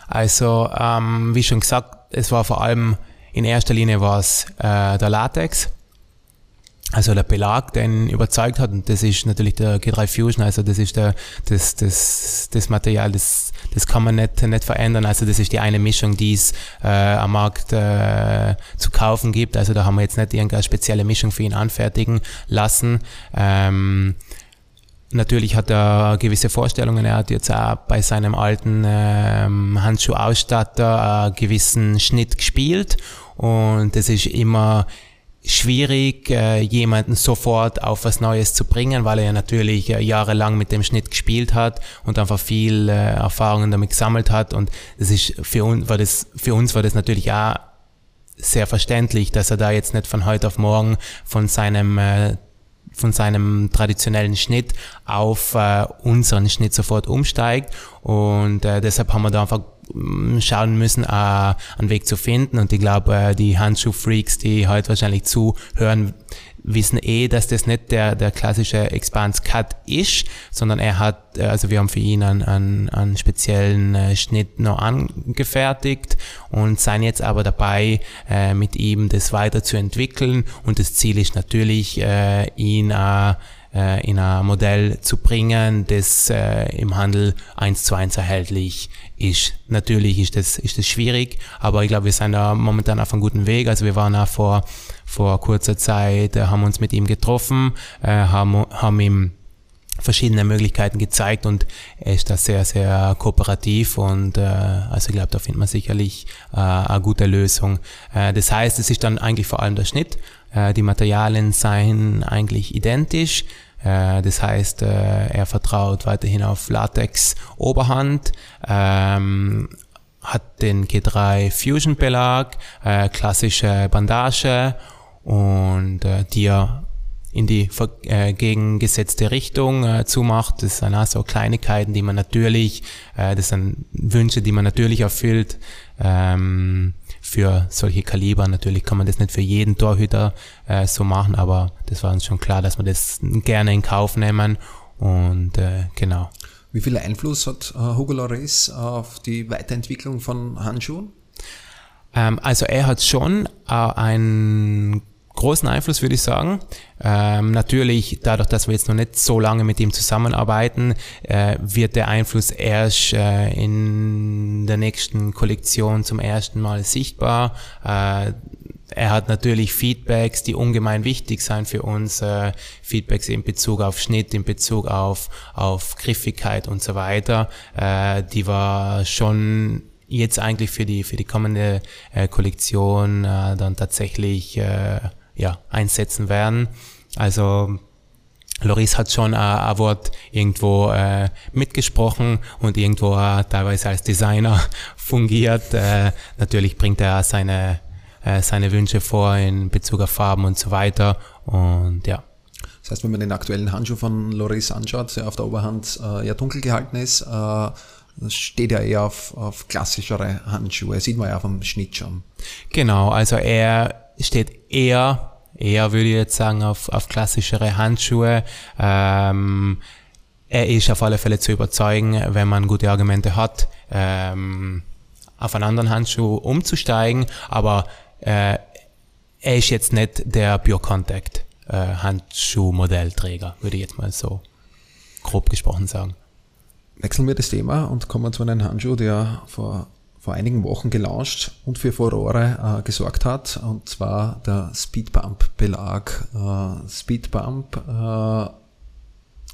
[SPEAKER 3] Also, ähm, wie schon gesagt, es war vor allem in erster Linie war es äh, der Latex also der Belag, der ihn überzeugt hat, und das ist natürlich der G3 Fusion, also das ist der, das, das, das Material, das, das kann man nicht, nicht verändern. Also das ist die eine Mischung, die es äh, am Markt äh, zu kaufen gibt. Also da haben wir jetzt nicht irgendeine spezielle Mischung für ihn anfertigen lassen. Ähm, Natürlich hat er gewisse Vorstellungen. Er hat jetzt auch bei seinem alten ähm, Handschuhausstatter einen gewissen Schnitt gespielt und das ist immer schwierig, äh, jemanden sofort auf was Neues zu bringen, weil er natürlich äh, jahrelang mit dem Schnitt gespielt hat und einfach viel äh, Erfahrungen damit gesammelt hat. Und das ist für uns war das für uns war das natürlich auch sehr verständlich, dass er da jetzt nicht von heute auf morgen von seinem äh, von seinem traditionellen Schnitt auf äh, unseren Schnitt sofort umsteigt. Und äh, deshalb haben wir da einfach schauen müssen, äh, einen Weg zu finden. Und ich glaube, äh, die Handschuh-Freaks, die heute wahrscheinlich zuhören, wissen eh, dass das nicht der, der klassische Expanse Cut ist, sondern er hat, äh, also wir haben für ihn einen, einen, einen speziellen äh, Schnitt noch angefertigt und sind jetzt aber dabei, äh, mit ihm das weiterzuentwickeln und das Ziel ist natürlich, äh, ihn äh, äh, in ein Modell zu bringen, das äh, im Handel eins zu eins erhältlich ist. Natürlich ist das, ist das schwierig, aber ich glaube, wir sind da momentan auf einem guten Weg. Also wir waren auch vor, vor kurzer Zeit, äh, haben uns mit ihm getroffen, äh, haben, haben ihm verschiedene Möglichkeiten gezeigt und er ist da sehr, sehr kooperativ und äh, also ich glaube, da findet man sicherlich äh, eine gute Lösung. Äh, das heißt, es ist dann eigentlich vor allem der Schnitt. Äh, die Materialien seien eigentlich identisch. Äh, das heißt, äh, er vertraut weiterhin auf Latex Oberhand, ähm, hat den G3 Fusion Belag, äh, klassische Bandage und die er in die gegengesetzte Richtung zumacht. Das sind auch so Kleinigkeiten, die man natürlich, das sind Wünsche, die man natürlich erfüllt. Ähm, für solche Kaliber. Natürlich kann man das nicht für jeden Torhüter äh, so machen, aber das war uns schon klar, dass wir das gerne in Kauf nehmen und äh, genau.
[SPEAKER 2] Wie viel Einfluss hat äh, Hugo Lloris auf die Weiterentwicklung von Handschuhen?
[SPEAKER 3] Ähm, also er hat schon äh, einen großen Einfluss, würde ich sagen. Ähm, natürlich, dadurch, dass wir jetzt noch nicht so lange mit ihm zusammenarbeiten, äh, wird der Einfluss erst äh, in der nächsten Kollektion zum ersten Mal sichtbar. Äh, er hat natürlich Feedbacks, die ungemein wichtig sein für uns, äh, Feedbacks in Bezug auf Schnitt, in Bezug auf, auf Griffigkeit und so weiter, äh, die war schon jetzt eigentlich für die, für die kommende äh, Kollektion äh, dann tatsächlich äh, ja, einsetzen werden. Also Loris hat schon äh, ein Wort irgendwo äh, mitgesprochen und irgendwo äh, teilweise als Designer fungiert. Äh, natürlich bringt er seine, äh, seine Wünsche vor in Bezug auf Farben und so weiter. Und ja.
[SPEAKER 2] Das heißt, wenn man den aktuellen Handschuh von Loris anschaut, der auf der Oberhand äh, eher dunkel gehalten ist, äh, steht ja eher auf, auf klassischere Handschuhe. Sieht man ja vom Schnitt schon.
[SPEAKER 3] Genau, also er steht eher eher würde ich jetzt sagen auf, auf klassischere Handschuhe. Ähm, er ist auf alle Fälle zu überzeugen, wenn man gute Argumente hat, ähm, auf einen anderen Handschuh umzusteigen, aber äh, er ist jetzt nicht der Pure Contact äh, Handschuh-Modellträger, würde ich jetzt mal so grob gesprochen sagen.
[SPEAKER 2] Wechseln wir das Thema und kommen zu einem Handschuh, der vor vor einigen Wochen gelauncht und für Furore äh, gesorgt hat, und zwar der Speedbump-Belag. Äh, Speedbump äh,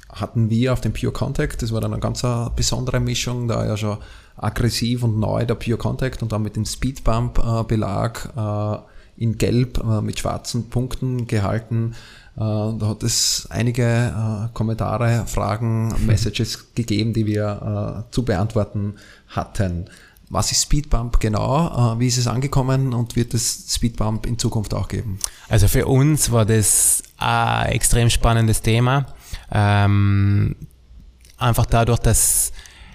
[SPEAKER 2] hatten wir auf dem Pure Contact, das war dann eine ganz äh, besondere Mischung, da ja schon aggressiv und neu der Pure Contact und dann mit dem Speedbump-Belag äh, in Gelb äh, mit schwarzen Punkten gehalten. Da hat es einige Kommentare, Fragen, Messages gegeben, die wir zu beantworten hatten. Was ist Speedbump genau? Äh, wie ist es angekommen und wird es Speedbump in Zukunft auch geben?
[SPEAKER 3] Also für uns war das ein extrem spannendes Thema. Ähm, einfach dadurch, dass,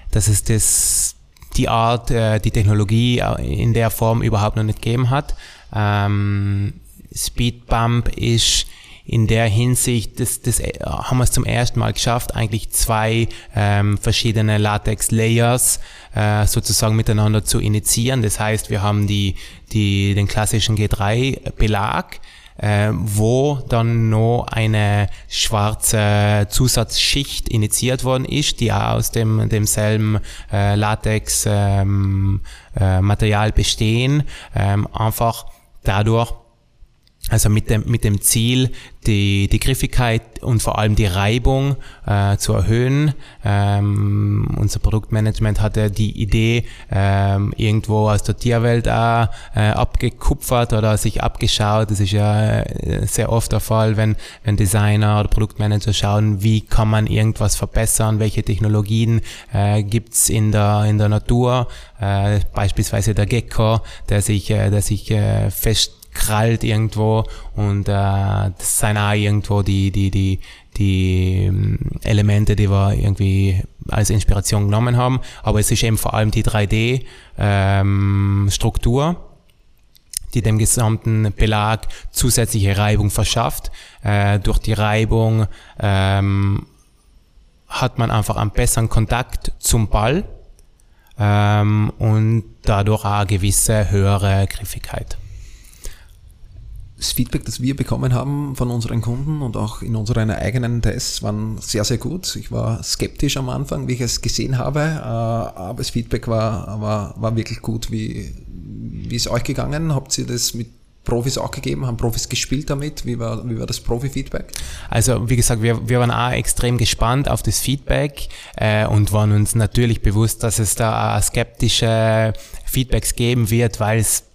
[SPEAKER 3] dass es das, die Art, äh, die Technologie in der Form überhaupt noch nicht gegeben hat. Ähm, Speedbump ist in der Hinsicht, das, das äh, haben wir es zum ersten Mal geschafft, eigentlich zwei ähm, verschiedene Latex-Layers äh, sozusagen miteinander zu initiieren. Das heißt, wir haben die, die, den klassischen G3-Belag, äh, wo dann noch eine schwarze Zusatzschicht initiiert worden ist, die auch aus dem demselben äh, Latex ähm, äh, Material bestehen, ähm, einfach dadurch also mit dem, mit dem Ziel, die, die Griffigkeit und vor allem die Reibung äh, zu erhöhen. Ähm, unser Produktmanagement hatte die Idee ähm, irgendwo aus der Tierwelt auch, äh, abgekupfert oder sich abgeschaut. Das ist ja äh, sehr oft der Fall, wenn, wenn Designer oder Produktmanager schauen, wie kann man irgendwas verbessern, welche Technologien äh, gibt's in der, in der Natur. Äh, beispielsweise der Gecko, der sich, äh, der sich äh, fest krallt irgendwo und äh, das sind auch irgendwo die, die, die, die ähm, Elemente, die wir irgendwie als Inspiration genommen haben. Aber es ist eben vor allem die 3D-Struktur, ähm, die dem gesamten Belag zusätzliche Reibung verschafft. Äh, durch die Reibung ähm, hat man einfach einen besseren Kontakt zum Ball ähm, und dadurch auch eine gewisse höhere Griffigkeit
[SPEAKER 2] das Feedback, das wir bekommen haben von unseren Kunden und auch in unseren eigenen Tests, waren sehr, sehr gut. Ich war skeptisch am Anfang, wie ich es gesehen habe, äh, aber das Feedback war, war, war wirklich gut. Wie, wie ist euch gegangen? Habt ihr das mit Profis auch gegeben? Haben Profis gespielt damit? Wie war, wie war das Profi-Feedback?
[SPEAKER 3] Also wie gesagt, wir, wir waren auch extrem gespannt auf das Feedback äh, und waren uns natürlich bewusst, dass es da skeptische Feedbacks geben wird, weil es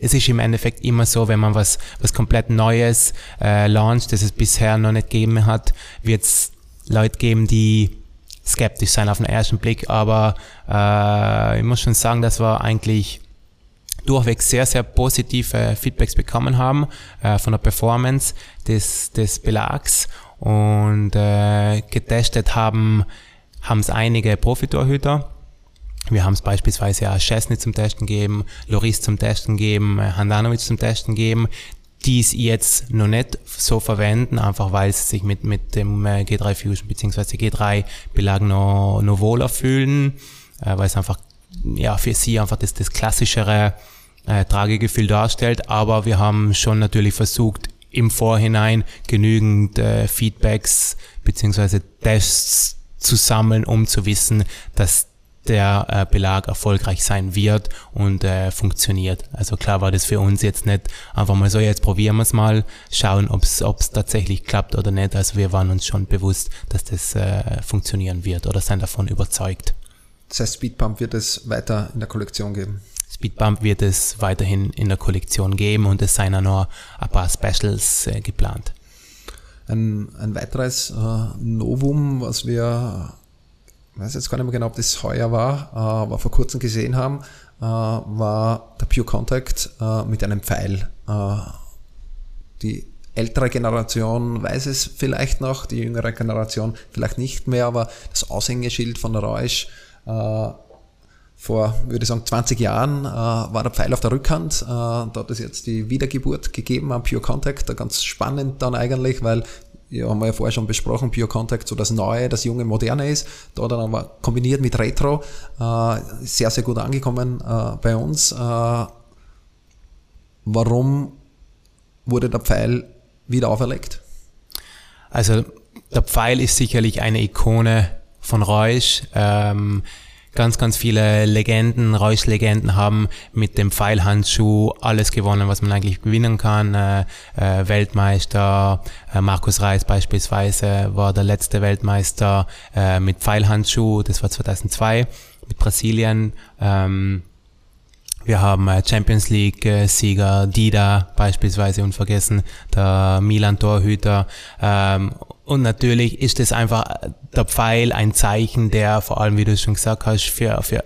[SPEAKER 3] es ist im Endeffekt immer so, wenn man was, was komplett Neues äh, launcht, das es bisher noch nicht gegeben hat, wird es Leute geben, die skeptisch sein auf den ersten Blick, aber äh, ich muss schon sagen, dass wir eigentlich durchweg sehr, sehr positive Feedbacks bekommen haben äh, von der Performance des, des Belags. Und äh, getestet haben haben es einige Profitorhüter wir haben es beispielsweise auch Chesney zum Testen gegeben, Loris zum Testen gegeben, äh, Handanovic zum Testen gegeben, die es jetzt noch nicht so verwenden, einfach weil sie sich mit, mit dem äh, G3 Fusion bzw. G3 Belag noch, noch wohler fühlen, äh, weil es einfach ja, für sie einfach das, das klassischere äh, Tragegefühl darstellt. Aber wir haben schon natürlich versucht, im Vorhinein genügend äh, Feedbacks bzw. Tests zu sammeln, um zu wissen, dass der äh, Belag erfolgreich sein wird und äh, funktioniert. Also klar war das für uns jetzt nicht einfach mal so, jetzt probieren wir es mal, schauen, ob es tatsächlich klappt oder nicht. Also wir waren uns schon bewusst, dass das äh, funktionieren wird oder sind davon überzeugt.
[SPEAKER 2] Das heißt, Speedpump wird es weiter in der Kollektion geben?
[SPEAKER 3] Speedbump wird es weiterhin in der Kollektion geben und es seien auch noch ein paar Specials äh, geplant.
[SPEAKER 2] Ein, ein weiteres äh, Novum, was wir, weiß jetzt gar nicht mehr genau, ob das heuer war, äh, aber vor kurzem gesehen haben, äh, war der Pure Contact äh, mit einem Pfeil. Die ältere Generation weiß es vielleicht noch, die jüngere Generation vielleicht nicht mehr, aber das Aushängeschild von der Reusch vor, würde ich sagen, 20 Jahren äh, war der Pfeil auf der Rückhand. Äh, da hat es jetzt die Wiedergeburt gegeben am Pure Contact. Ganz spannend dann eigentlich, weil ja, haben wir ja vorher schon besprochen, Pure Contact so das Neue, das junge Moderne ist. Da dann aber kombiniert mit Retro äh, sehr, sehr gut angekommen äh, bei uns. Äh, warum wurde der Pfeil wieder auferlegt?
[SPEAKER 3] Also der Pfeil ist sicherlich eine Ikone von Reusch. Ähm, ganz, ganz viele Legenden, Reusch-Legenden haben mit dem Pfeilhandschuh alles gewonnen, was man eigentlich gewinnen kann. Äh, äh, Weltmeister, äh, Markus Reis beispielsweise war der letzte Weltmeister äh, mit Pfeilhandschuh, das war 2002 mit Brasilien. Ähm, wir haben äh, Champions League-Sieger Dida beispielsweise unvergessen, der Milan-Torhüter. Ähm, und natürlich ist es einfach der Pfeil ein Zeichen, der vor allem, wie du schon gesagt hast, für, für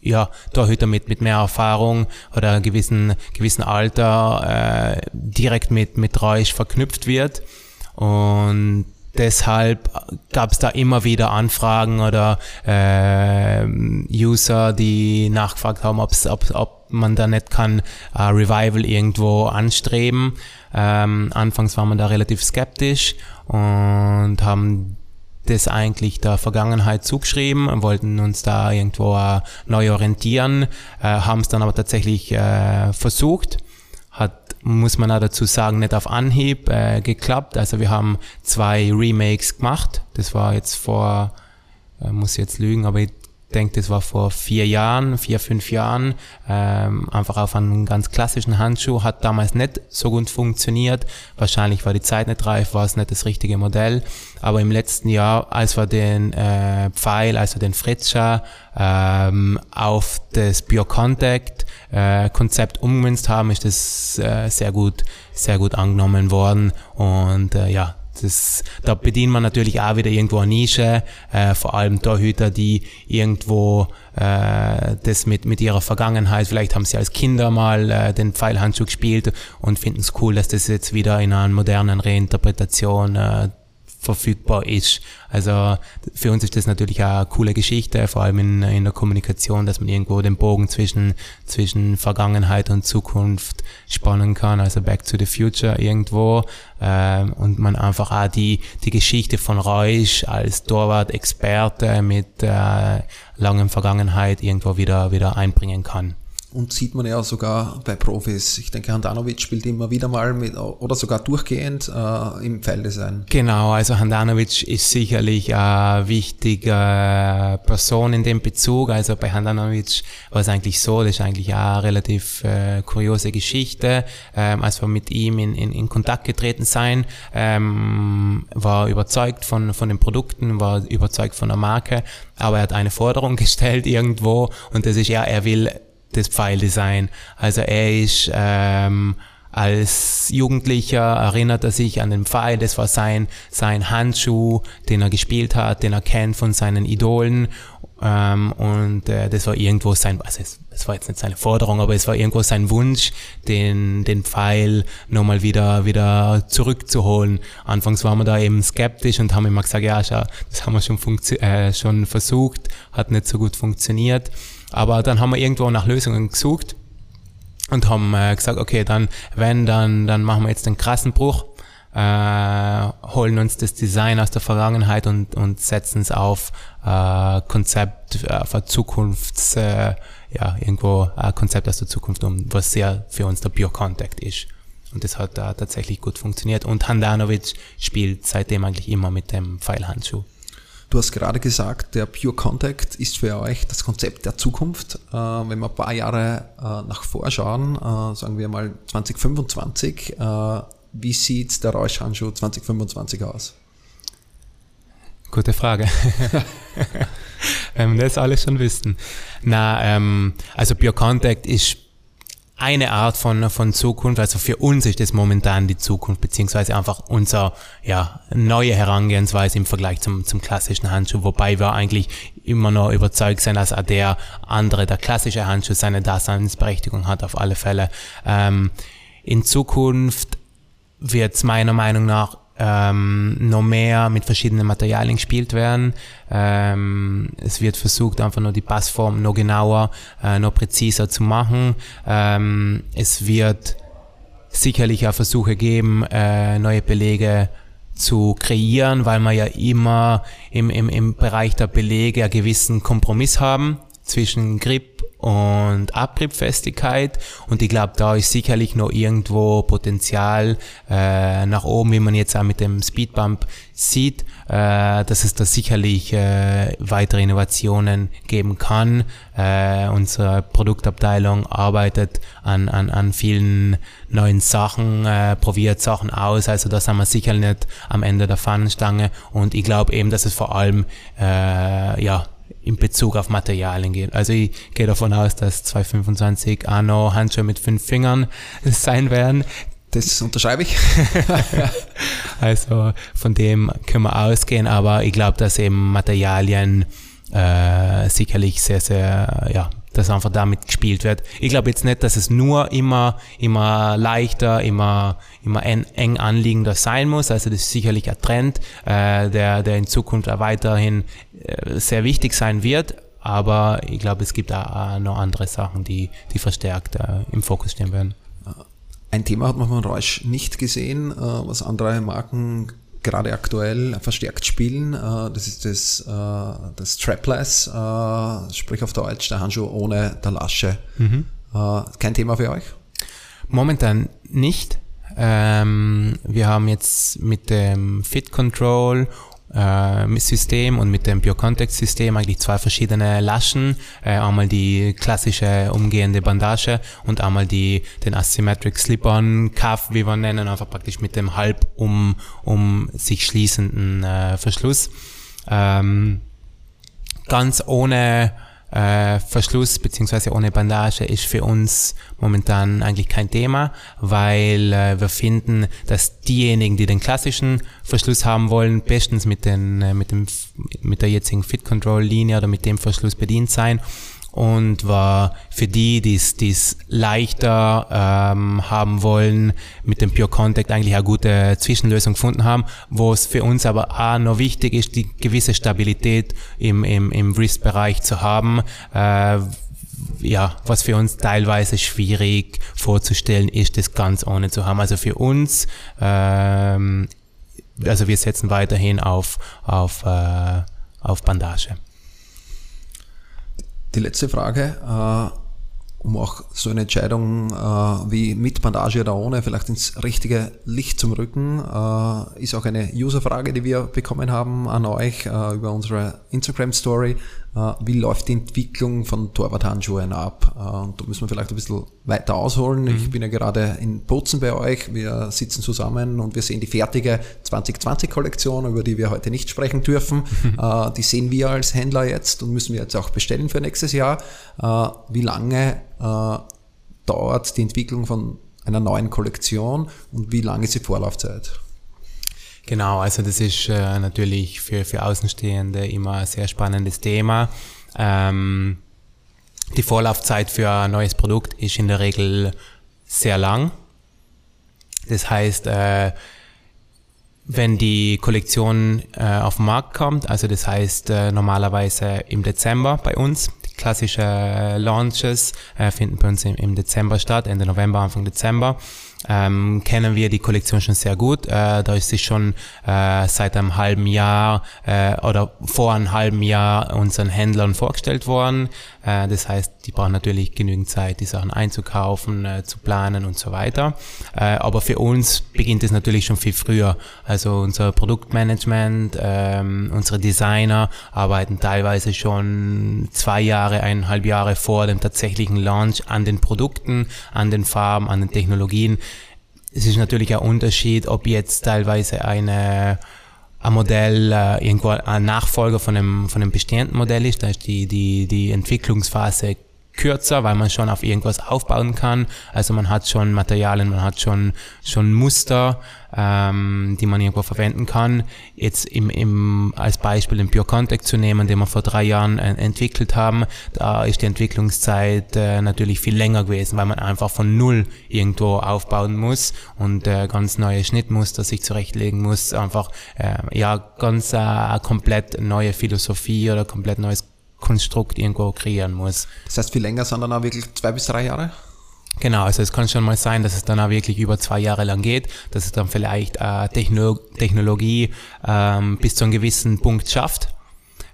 [SPEAKER 3] ja, Torhüter mit, mit mehr Erfahrung oder gewissen, gewissen Alter äh, direkt mit, mit Reusch verknüpft wird. Und deshalb gab es da immer wieder Anfragen oder äh, User, die nachgefragt haben, ob's, ob, ob man da nicht kann äh, Revival irgendwo anstreben. Ähm, anfangs war man da relativ skeptisch und haben das eigentlich der Vergangenheit zugeschrieben, wollten uns da irgendwo äh, neu orientieren, äh, haben es dann aber tatsächlich äh, versucht hat, muss man auch dazu sagen, nicht auf Anhieb äh, geklappt. Also wir haben zwei Remakes gemacht. Das war jetzt vor, äh, muss jetzt lügen, aber ich denke, das war vor vier Jahren, vier, fünf Jahren, ähm, einfach auf einen ganz klassischen Handschuh, hat damals nicht so gut funktioniert. Wahrscheinlich war die Zeit nicht reif, war es nicht das richtige Modell. Aber im letzten Jahr, als wir den äh, Pfeil, also den Fritzscher, ähm, auf das Biocontact äh, Konzept umgemünzt haben, ist das äh, sehr gut, sehr gut angenommen worden. Und äh, ja, das, da bedient man natürlich auch wieder irgendwo eine Nische, äh, vor allem Torhüter, die irgendwo äh, das mit, mit ihrer Vergangenheit, vielleicht haben sie als Kinder mal äh, den Pfeilhandschuh gespielt und finden es cool, dass das jetzt wieder in einer modernen Reinterpretation äh, verfügbar ist. Also für uns ist das natürlich auch eine coole Geschichte, vor allem in, in der Kommunikation, dass man irgendwo den Bogen zwischen, zwischen Vergangenheit und Zukunft spannen kann, also Back to the Future irgendwo. Ähm, und man einfach auch die, die Geschichte von Reusch als Torwart-Experte mit äh, langem Vergangenheit irgendwo wieder, wieder einbringen kann
[SPEAKER 2] und sieht man ja sogar bei Profis. Ich denke, Handanovic spielt immer wieder mal mit oder sogar durchgehend äh, im Pfeildesign.
[SPEAKER 3] Genau, also Handanovic ist sicherlich eine wichtige Person in dem Bezug. Also bei Handanovic war es eigentlich so, das ist eigentlich eine relativ äh, kuriose Geschichte. Ähm, als wir mit ihm in, in, in Kontakt getreten sein, ähm, war überzeugt von, von den Produkten, war überzeugt von der Marke, aber er hat eine Forderung gestellt irgendwo und das ist ja, er will das Pfeildesign. Also er ist ähm, als Jugendlicher erinnert er sich an den Pfeil, das war sein, sein Handschuh, den er gespielt hat, den er kennt von seinen Idolen. Ähm, und äh, das war irgendwo sein, also es, es war jetzt nicht seine Forderung, aber es war irgendwo sein Wunsch, den, den Pfeil nochmal wieder, wieder zurückzuholen. Anfangs waren wir da eben skeptisch und haben immer gesagt, ja, schau, das haben wir schon, äh, schon versucht, hat nicht so gut funktioniert. Aber dann haben wir irgendwo nach Lösungen gesucht und haben äh, gesagt, okay, dann, wenn, dann, dann machen wir jetzt den krassen Bruch, äh, holen uns das Design aus der Vergangenheit und, und setzen es auf äh, Konzept äh, für Zukunfts, äh, ja, irgendwo ein Konzept aus der Zukunft um, was sehr für uns der Pure Contact ist. Und das hat da tatsächlich gut funktioniert. Und Handanovic spielt seitdem eigentlich immer mit dem Pfeilhandschuh.
[SPEAKER 2] Du hast gerade gesagt, der Pure Contact ist für euch das Konzept der Zukunft. Äh, wenn wir ein paar Jahre äh, nach vorschauen, äh, sagen wir mal 2025, äh, wie sieht der Räuschhandschuh 2025 aus?
[SPEAKER 3] Gute Frage. Wir das alles schon wüssten. Na, ähm, also Pure Contact ist eine Art von, von Zukunft. Also für uns ist das momentan die Zukunft, beziehungsweise einfach unser, ja, neue Herangehensweise im Vergleich zum, zum klassischen Handschuh, wobei wir eigentlich immer noch überzeugt sind, dass der andere, der klassische Handschuh seine Daseinsberechtigung hat, auf alle Fälle. Ähm, in Zukunft wird es meiner Meinung nach ähm, noch mehr mit verschiedenen Materialien gespielt werden. Ähm, es wird versucht, einfach nur die Passform noch genauer, äh, noch präziser zu machen. Ähm, es wird sicherlich auch Versuche geben, äh, neue Belege zu kreieren, weil wir ja immer im, im, im Bereich der Belege einen gewissen Kompromiss haben zwischen Grip und Abriebfestigkeit und ich glaube, da ist sicherlich noch irgendwo Potenzial äh, nach oben, wie man jetzt auch mit dem Speedbump sieht, äh, dass es da sicherlich äh, weitere Innovationen geben kann. Äh, unsere Produktabteilung arbeitet an, an, an vielen neuen Sachen, äh, probiert Sachen aus, also da sind wir sicher nicht am Ende der Fahnenstange. Und ich glaube eben, dass es vor allem äh, ja in Bezug auf Materialien geht. Also ich gehe davon aus, dass 225 auch noch Handschuhe mit fünf Fingern sein werden.
[SPEAKER 2] Das unterschreibe ich.
[SPEAKER 3] also von dem können wir ausgehen, aber ich glaube, dass eben Materialien äh, sicherlich sehr, sehr ja, dass einfach damit gespielt wird. Ich glaube jetzt nicht, dass es nur immer, immer leichter, immer, immer eng, eng anliegender sein muss. Also das ist sicherlich ein Trend, äh, der, der in Zukunft weiterhin sehr wichtig sein wird. Aber ich glaube, es gibt auch noch andere Sachen, die, die verstärkt äh, im Fokus stehen werden.
[SPEAKER 2] Ein Thema hat man von Reusch nicht gesehen, äh, was andere Marken gerade aktuell verstärkt spielen. Äh, das ist das, äh, das Strapless, äh, sprich auf Deutsch der Handschuh ohne der Lasche. Mhm. Kein Thema für euch?
[SPEAKER 3] Momentan nicht. Ähm, wir haben jetzt mit dem Fit Control äh, System und mit dem Biocontact-System eigentlich zwei verschiedene Laschen. Äh, einmal die klassische umgehende Bandage und einmal die, den Asymmetric Slip-On Cuff, wie wir nennen, einfach praktisch mit dem halb um, um sich schließenden äh, Verschluss. Ähm, ganz ohne äh, Verschluss beziehungsweise ohne Bandage ist für uns momentan eigentlich kein Thema, weil äh, wir finden, dass diejenigen, die den klassischen Verschluss haben wollen, bestens mit, den, äh, mit, dem, mit der jetzigen Fit Control Linie oder mit dem Verschluss bedient sein und war für die, die es leichter ähm, haben wollen, mit dem Pure Contact eigentlich eine gute Zwischenlösung gefunden haben, wo es für uns aber auch noch wichtig ist, die gewisse Stabilität im, im, im Wrist-Bereich zu haben. Äh, ja, was für uns teilweise schwierig vorzustellen ist, das ganz ohne zu haben. Also für uns, ähm, also wir setzen weiterhin auf, auf, äh, auf Bandage.
[SPEAKER 2] Die letzte Frage, äh, um auch so eine Entscheidung äh, wie mit Bandage oder ohne vielleicht ins richtige Licht zum Rücken, äh, ist auch eine Userfrage, die wir bekommen haben an euch über unsere Instagram-Story. Äh, wie läuft die Entwicklung von Torwarthandschuhen ab? Äh, und da müssen wir vielleicht ein bisschen weiter ausholen. Mhm. Ich bin ja gerade in Bozen bei euch. Wir sitzen zusammen und wir sehen die fertige 2020-Kollektion, über die wir heute nicht sprechen dürfen. Mhm. Die sehen wir als Händler jetzt und müssen wir jetzt auch bestellen für nächstes Jahr. Wie lange dauert die Entwicklung von einer neuen Kollektion und wie lange ist die Vorlaufzeit?
[SPEAKER 3] Genau, also das ist äh, natürlich für, für Außenstehende immer ein sehr spannendes Thema. Ähm, die Vorlaufzeit für ein neues Produkt ist in der Regel sehr lang. Das heißt, äh, wenn die Kollektion äh, auf den Markt kommt, also das heißt äh, normalerweise im Dezember bei uns, die klassische Launches äh, finden bei uns im, im Dezember statt, Ende November, Anfang Dezember. Ähm, kennen wir die Kollektion schon sehr gut. Äh, da ist sie schon äh, seit einem halben Jahr äh, oder vor einem halben Jahr unseren Händlern vorgestellt worden. Äh, das heißt, die brauchen natürlich genügend Zeit, die Sachen einzukaufen, äh, zu planen und so weiter. Äh, aber für uns beginnt es natürlich schon viel früher. Also unser Produktmanagement, ähm, unsere Designer arbeiten teilweise schon zwei Jahre, eineinhalb Jahre vor dem tatsächlichen Launch an den Produkten, an den Farben, an den Technologien es ist natürlich ein Unterschied, ob jetzt teilweise eine ein Modell äh, irgendwo ein Nachfolger von einem von einem bestehenden Modell ist, da ist die die die Entwicklungsphase kürzer, weil man schon auf irgendwas aufbauen kann. Also man hat schon Materialien, man hat schon, schon Muster, ähm, die man irgendwo verwenden kann. Jetzt im, im, als Beispiel den Pure Contact zu nehmen, den wir vor drei Jahren äh, entwickelt haben, da ist die Entwicklungszeit äh, natürlich viel länger gewesen, weil man einfach von Null irgendwo aufbauen muss und äh, ganz neue Schnittmuster sich zurechtlegen muss, einfach äh, ja ganz äh, komplett neue Philosophie oder komplett neues Konstrukt irgendwo kreieren muss.
[SPEAKER 2] Das heißt, viel länger, sondern auch wirklich zwei bis drei Jahre?
[SPEAKER 3] Genau, also es kann schon mal sein, dass es dann auch wirklich über zwei Jahre lang geht, dass es dann vielleicht äh, Techno Technologie ähm, bis zu einem gewissen Punkt schafft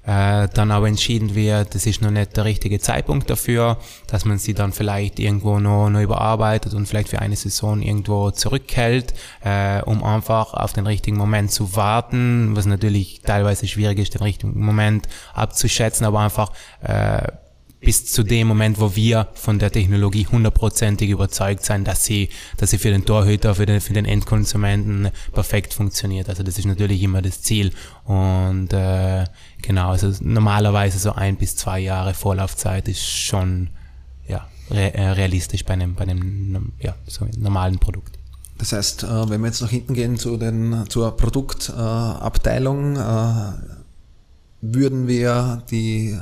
[SPEAKER 3] äh, dann aber entschieden wird, das ist noch nicht der richtige Zeitpunkt dafür, dass man sie dann vielleicht irgendwo noch, noch überarbeitet und vielleicht für eine Saison irgendwo zurückhält, äh, um einfach auf den richtigen Moment zu warten, was natürlich teilweise schwierig ist, den richtigen Moment abzuschätzen, aber einfach äh, bis zu dem Moment, wo wir von der Technologie hundertprozentig überzeugt sein, dass sie, dass sie für den Torhüter, für den, für den Endkonsumenten perfekt funktioniert. Also das ist natürlich immer das Ziel. Und äh, genau, also normalerweise so ein bis zwei Jahre Vorlaufzeit ist schon ja, äh, realistisch bei einem, bei einem ja, so normalen Produkt.
[SPEAKER 2] Das heißt, äh, wenn wir jetzt nach hinten gehen zu den, zur Produktabteilung, äh, würden wir die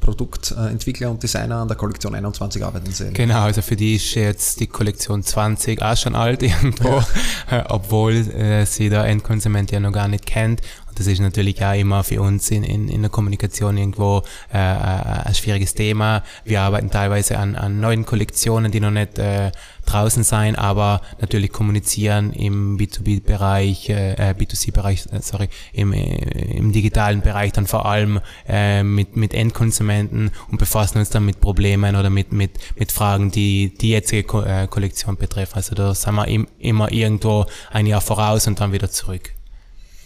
[SPEAKER 2] Produktentwickler und Designer an der Kollektion 21 arbeiten sehen.
[SPEAKER 3] Genau, also für die ist jetzt die Kollektion 20 auch schon alt irgendwo, ja. obwohl äh, sie der Endkonsument ja noch gar nicht kennt das ist natürlich auch immer für uns in, in, in der Kommunikation irgendwo äh, äh, ein schwieriges Thema. Wir arbeiten teilweise an, an neuen Kollektionen, die noch nicht äh, draußen sein, aber natürlich kommunizieren im B2B-Bereich, äh, B2C-Bereich, äh, sorry, im, äh, im digitalen Bereich dann vor allem äh, mit, mit Endkonsumenten und befassen uns dann mit Problemen oder mit, mit, mit Fragen, die die jetzige Ko äh, Kollektion betreffen. Also da sind wir im, immer irgendwo ein Jahr voraus und dann wieder zurück.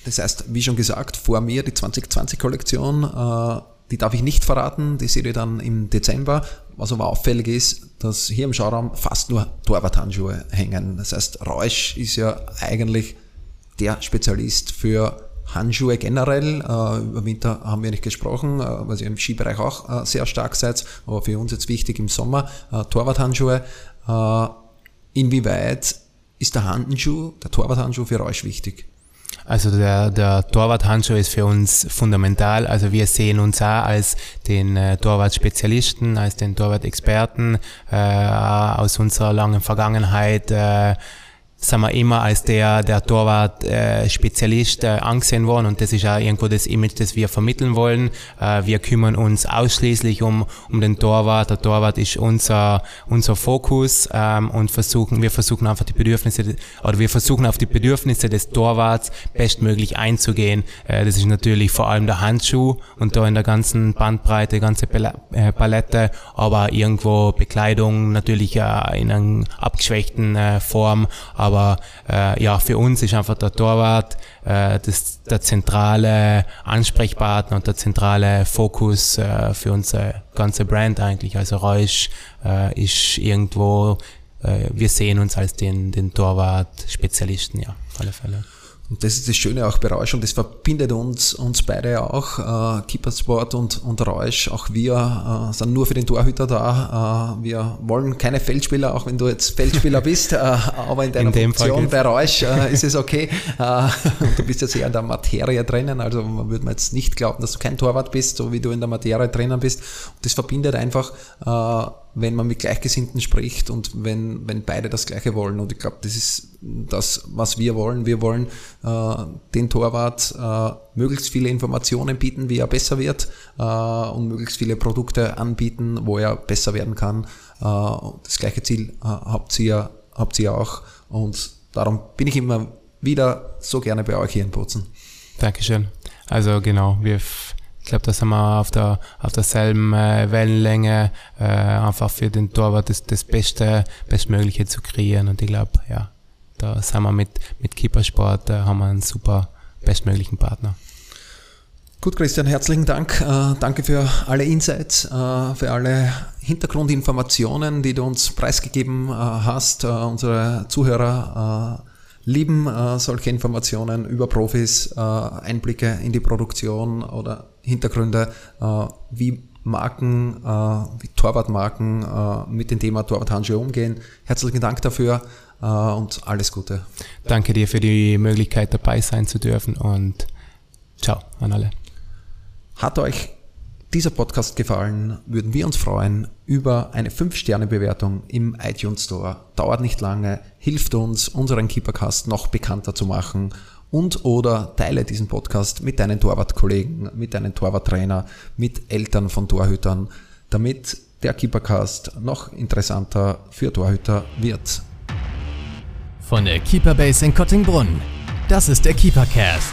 [SPEAKER 2] Das heißt, wie schon gesagt, vor mir die 2020-Kollektion, äh, die darf ich nicht verraten, die seht ihr dann im Dezember. Was aber auffällig ist, dass hier im Schauraum fast nur Torwarthandschuhe hängen. Das heißt, Reusch ist ja eigentlich der Spezialist für Handschuhe generell. Äh, über Winter haben wir nicht gesprochen, äh, weil ihr im Skibereich auch sehr stark seid, aber für uns jetzt wichtig im Sommer, Torwarthandschuhe. Inwieweit ist der Handschuh, der Torwarthandschuh für euch wichtig?
[SPEAKER 3] Also der, der Torwart-Handschuh ist für uns fundamental. Also wir sehen uns auch als den äh, Torwart-Spezialisten, als den Torwart-Experten äh, aus unserer langen Vergangenheit. Äh, sind wir immer als der, der Torwart-Spezialist äh, angesehen worden und das ist auch irgendwo das Image, das wir vermitteln wollen. Äh, wir kümmern uns ausschließlich um, um den Torwart. Der Torwart ist unser, unser Fokus ähm, und versuchen, wir versuchen einfach die Bedürfnisse, oder wir versuchen auf die Bedürfnisse des Torwarts bestmöglich einzugehen. Äh, das ist natürlich vor allem der Handschuh und da in der ganzen Bandbreite, ganze äh, Palette, aber irgendwo Bekleidung natürlich äh, in einer abgeschwächten äh, Form, aber aber äh, ja, für uns ist einfach der Torwart äh, das, der zentrale Ansprechpartner und der zentrale Fokus äh, für unsere ganze Brand eigentlich. Also Reusch äh, ist irgendwo, äh, wir sehen uns als den, den Torwart-Spezialisten, ja, auf alle Fälle.
[SPEAKER 2] Und das ist das Schöne auch bei Rausch und das verbindet uns, uns beide auch, äh, Keepersport und, und Rausch. Auch wir äh, sind nur für den Torhüter da. Äh, wir wollen keine Feldspieler, auch wenn du jetzt Feldspieler bist, äh, aber in deiner in Funktion bei Rausch äh, ist es okay. Äh, und du bist jetzt eher in der Materie drinnen, also man würde mir jetzt nicht glauben, dass du kein Torwart bist, so wie du in der Materie drinnen bist. Und das verbindet einfach äh, wenn man mit Gleichgesinnten spricht und wenn, wenn beide das Gleiche wollen. Und ich glaube, das ist das, was wir wollen. Wir wollen äh, den Torwart äh, möglichst viele Informationen bieten, wie er besser wird äh, und möglichst viele Produkte anbieten, wo er besser werden kann. Äh, das gleiche Ziel äh, habt ihr habt ihr auch. Und darum bin ich immer wieder so gerne bei euch hier in Bozen.
[SPEAKER 3] Dankeschön. Also genau, wir glaube, da sind wir auf der auf derselben äh, Wellenlänge, äh, einfach für den Torwart das, das Beste, Bestmögliche zu kreieren. Und ich glaube, ja, da sind wir mit, mit Keepersport, äh, haben wir einen super bestmöglichen Partner.
[SPEAKER 2] Gut, Christian, herzlichen Dank. Äh, danke für alle Insights, äh, für alle Hintergrundinformationen, die du uns preisgegeben äh, hast. Äh, unsere Zuhörer äh, lieben äh, solche Informationen über Profis, Einblicke in die Produktion oder Hintergründe, äh, wie Marken, äh, wie Torwartmarken äh, mit dem Thema Torwarthandschuhe umgehen. Herzlichen Dank dafür und alles Gute.
[SPEAKER 3] Danke dir für die Möglichkeit dabei sein zu dürfen und ciao an alle.
[SPEAKER 2] Hat euch dieser Podcast gefallen, würden wir uns freuen über eine 5-Sterne-Bewertung im iTunes Store. Dauert nicht lange, hilft uns, unseren Keepercast noch bekannter zu machen und oder teile diesen Podcast mit deinen Torwartkollegen, mit deinen Torwarttrainer, mit Eltern von Torhütern, damit der Keepercast noch interessanter für Torhüter wird.
[SPEAKER 1] Von der Keeperbase in Kottingbrunn. Das ist der Keepercast.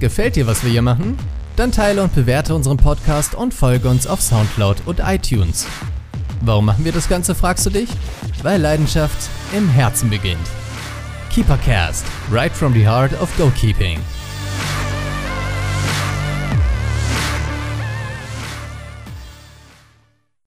[SPEAKER 1] Gefällt dir, was wir hier machen? Dann teile und bewerte unseren Podcast und folge uns auf Soundcloud und iTunes. Warum machen wir das Ganze, fragst du dich? Weil Leidenschaft im Herzen beginnt. Keepercast, right from the heart of goalkeeping.